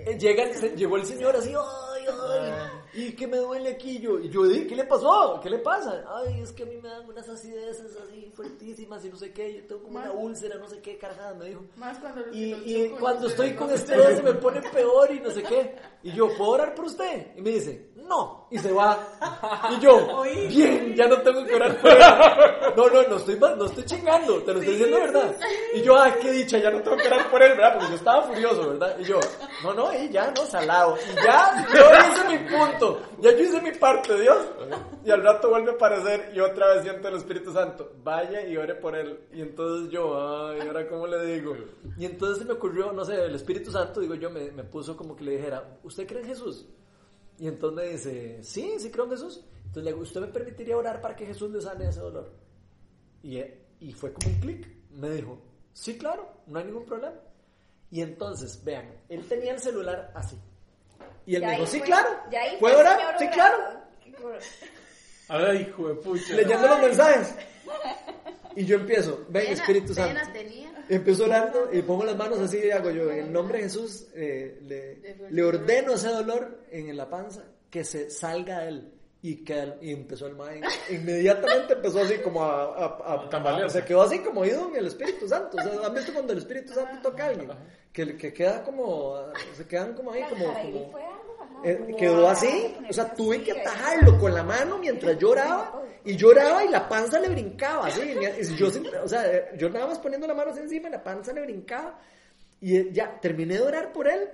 Eh, Llega llegó el señor así, ay, ay, y que me duele aquí yo, y yo di, ¿qué le pasó? ¿Qué le pasa? Ay, es que a mí me dan unas acideces así fuertísimas y no sé qué, yo tengo como una úlcera, no sé qué, carajada, me dijo. Más cuando los Y, y cuando estoy con estrés se me pone peor y no sé qué. Y yo, ¿puedo orar por usted? Y me dice, no. Y se va. Y yo, bien, ya no tengo que orar por él. No, no, no estoy, no estoy chingando, te lo estoy diciendo verdad. Y yo, ay, qué dicha, ya no tengo que orar por él, ¿verdad? Porque yo estaba furioso, ¿verdad? Y yo, no, no, y ya, no, salado. Y ya, yo hice mi punto. Ya yo hice mi parte, Dios. Y al rato vuelve a aparecer y otra vez siento el Espíritu Santo. Vaya y ore por él. Y entonces yo, ay, ¿ahora cómo le digo? Y entonces se me ocurrió, no sé, el Espíritu Santo, digo yo, me, me puso como que le dijera, ¿usted cree en Jesús? Y entonces me dice, sí, sí creo en Jesús. Entonces le digo, ¿usted me permitiría orar para que Jesús le sane ese dolor? Y, y fue como un clic. Me dijo, sí, claro, no hay ningún problema. Y entonces, vean, él tenía el celular así. Y él Ya me dijo, sí, fue- claro. ya ahí ¿Puedo orar? Sí, claro. Ay, hijo de pucha. Leyendo los mensajes. Y yo empiezo, ven, Pena- Espíritu Santo. tenía. Empiezo orando y pongo las manos así y hago yo, en el nombre de Jesús, eh, le, le ordeno ese dolor en la panza que se salga de él. Y, que, y empezó el mae, inmediatamente empezó así como a, a, a- A se quedó así como ido en el Espíritu Santo. O sea, ¿han visto cuando el Espíritu Santo toca a alguien? Que, que queda como, se quedan como ahí, como, como eh, quedó así, o sea, tuve que atajarlo con la mano mientras lloraba y lloraba y la panza le brincaba, así, y yo o sea, eh, yo nada más poniendo la mano así encima y la panza le brincaba y ya terminé de orar por él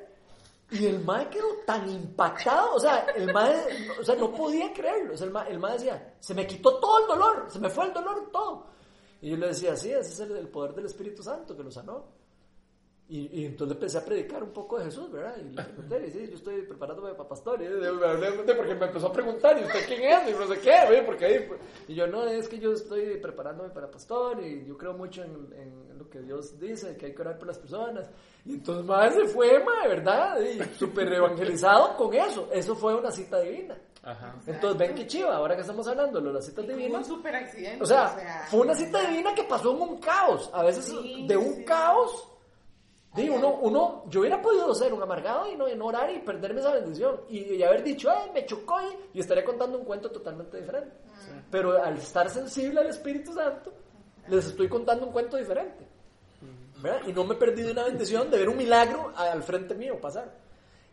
y el mae quedó tan impactado, o sea, el mae, o sea, no podía creerlo, o el mae, el mae decía, se me quitó todo el dolor, se me fue el dolor todo. Y yo le decía, sí, ese es el, el poder del Espíritu Santo que lo sanó. Y, y entonces empecé a predicar un poco de Jesús, ¿verdad? Y le pregunté, y sí, yo estoy preparándome para pastor. Y hablé porque me empezó a preguntar, ¿y usted quién es? Y no sé qué. Porque ahí, y yo, no, es que yo estoy preparándome para pastor y yo creo mucho en, en lo que Dios dice, que hay que orar por las personas. Y entonces, madre, se fue, madre, ¿verdad? Y súper evangelizado con eso. Eso fue una cita divina. Ajá. Entonces, ven qué chiva, ahora que estamos hablando de las citas divinas. un super accidente. O sea, fue una cita divina que pasó en un caos. A veces Sí, de un sí. caos. Di, uno, uno, yo hubiera podido ser un amargado y no, y no orar y perderme esa bendición. Y, y haber dicho, ay, me chocó y, y estaría contando un cuento totalmente diferente. Pero al estar sensible al Espíritu Santo, les estoy contando un cuento diferente. ¿verdad? Y no me he perdido una bendición de ver un milagro al frente mío pasar.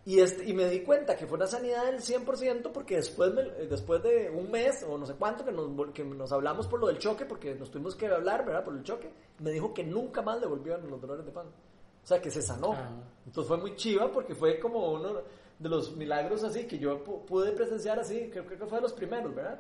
Y, este, y me di cuenta que fue una sanidad del 100% porque después, me- después de un mes o no sé cuánto que nos, que nos hablamos por lo del choque, porque nos tuvimos que hablar, ¿verdad? Por el choque, me dijo que nunca más le volvieron los dolores de pan. O sea, que se sanó. Ah. Entonces fue muy chiva porque fue como uno de los milagros así que yo pu- pude presenciar así, creo, creo que fue de los primeros, ¿verdad?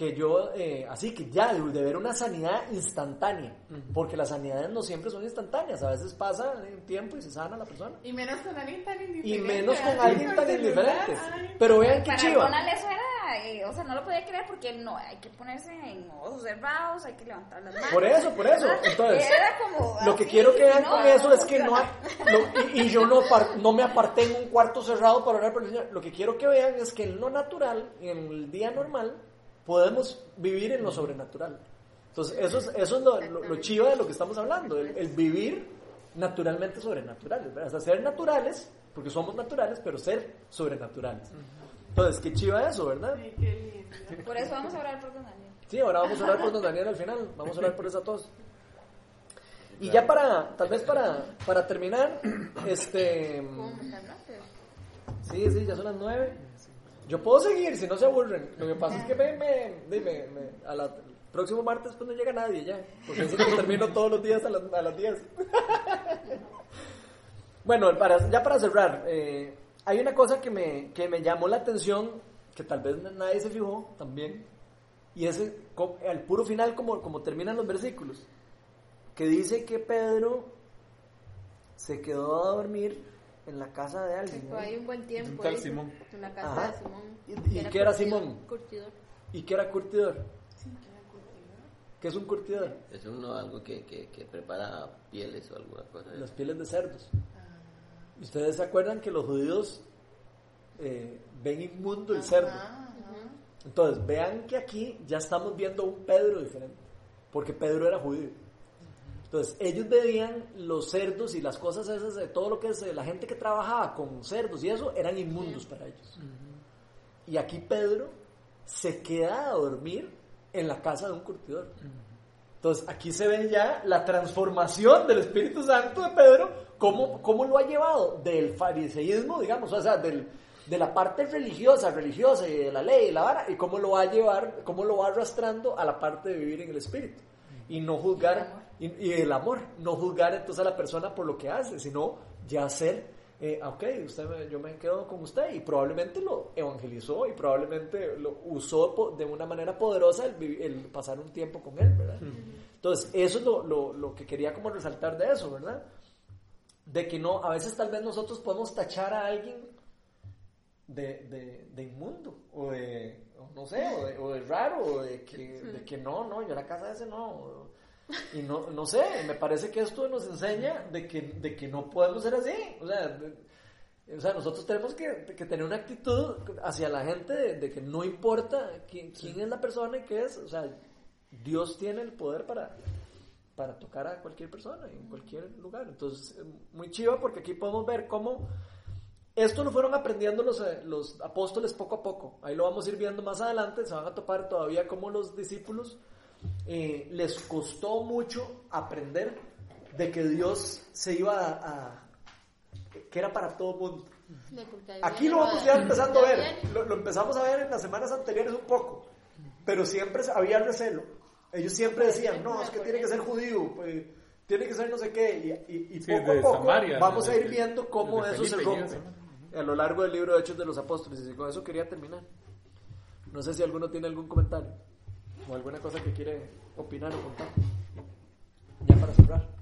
Que yo, eh, así que ya, de, de ver una sanidad instantánea, porque las sanidades no siempre son instantáneas, a veces pasa un tiempo y se sana la persona. Y menos con alguien tan indiferente. Y menos con alguien tan indiferente. ay. Pero vean qué Para chiva. Eso era, eh, o sea, no lo podía creer porque no, hay que ponerse en ojos cerrados, hay que levantar las manos. Por eso, por eso. Entonces, Era como Lo que quiero que vean no, con eso no, es que no hay, y, y yo no, no me aparté en un cuarto cerrado para orar por el Señor. Lo que quiero que vean es que en lo natural, en el día normal, podemos vivir en lo sobrenatural. Entonces, eso es, eso es lo, lo- lo chiva de lo que estamos hablando, el, el vivir naturalmente sobrenaturales. ¿verdad? O sea, ser naturales, porque somos naturales, pero ser sobrenaturales. Entonces, qué chiva eso, ¿verdad? Ay, qué lindo. Por eso vamos a hablar por Don Daniel. Sí, ahora vamos a orar por Don Daniel al final. Vamos a orar por esa tos. Y ya para, tal vez para, para terminar, este... Sí, sí, ya son las nueve. Yo puedo seguir si no se aburren. Lo que pasa es que me, me, dime, me- a la, próximo martes pues no llega nadie ya. Porque eso que termino todos los días a las, a las 10. bueno, para, ya para cerrar, eh, hay una cosa que me, que me llamó la atención, que tal vez nadie se fijó también, y es co- al puro final como, como terminan los versículos, que dice que Pedro se quedó a dormir en la casa de alguien. fue ahí un buen tiempo. Un tal Simón. En la casa Ajá. de Simón. ¿Y- y qué era curtidor- Simón? Curtidor. ¿Y qué era curtidor? ¿Qué es un curtidor? Es uno algo que, que, que prepara pieles o alguna cosa. Las pieles de cerdos. ¿Ustedes se acuerdan que los judíos eh, ven inmundo el cerdo? Ajá, ajá. Entonces, vean que aquí ya estamos viendo un Pedro diferente, porque Pedro era judío. Entonces, ellos veían los cerdos y las cosas esas, de todo lo que es eh, la gente que trabajaba con cerdos y eso, eran inmundos para ellos. Y aquí Pedro se queda a dormir en la casa de un curtidor. Entonces, aquí se ve ya la transformación del Espíritu Santo de Pedro, cómo, cómo lo ha llevado del fariseísmo, digamos, o sea, del, de la parte religiosa, religiosa y de la ley y la vara, y cómo lo va a llevar, cómo lo va arrastrando a la parte de vivir en el Espíritu. Y no juzgar, y, y el amor, no juzgar entonces a la persona por lo que hace, sino ya ser eh, ok, usted me- yo me quedo con usted y probablemente lo evangelizó y probablemente lo usó de una manera poderosa el, el pasar un tiempo con él, ¿verdad? Entonces, eso es lo, lo- lo que quería como resaltar de eso, ¿verdad? De que no, a veces tal vez nosotros podemos tachar a alguien de, de, de inmundo o de, no sé, o de, o de raro, o de que, de que no, no, yo en la casa de ese no. y no, no sé, me parece que esto nos enseña de que, de que no podemos ser así. O sea, de- o sea nosotros tenemos que, que tener una actitud hacia la gente de, de que no importa quién, quién es la persona y qué es. O sea, Dios tiene el poder para, para tocar a cualquier persona en cualquier lugar. Entonces, muy chiva porque aquí podemos ver cómo esto lo fueron aprendiendo los, eh, los apóstoles poco a poco. Ahí lo vamos a ir viendo más adelante. Se van a topar todavía como los discípulos eh, les costó mucho aprender de que Dios se iba a, a- que era para todo mundo. Aquí lo vamos ya empezando a ver, lo, lo empezamos a ver en las semanas anteriores un poco, pero siempre había recelo. Ellos siempre decían, no, es que tiene que ser judío, pues, tiene que ser no sé qué, y, y- y poco a poco Samaria, vamos a ir viendo cómo eso se rompe a lo largo del libro de Hechos de los Apóstoles, y con eso quería terminar. No sé si alguno tiene algún comentario o alguna cosa que quiere opinar o contar. Ya para cerrar.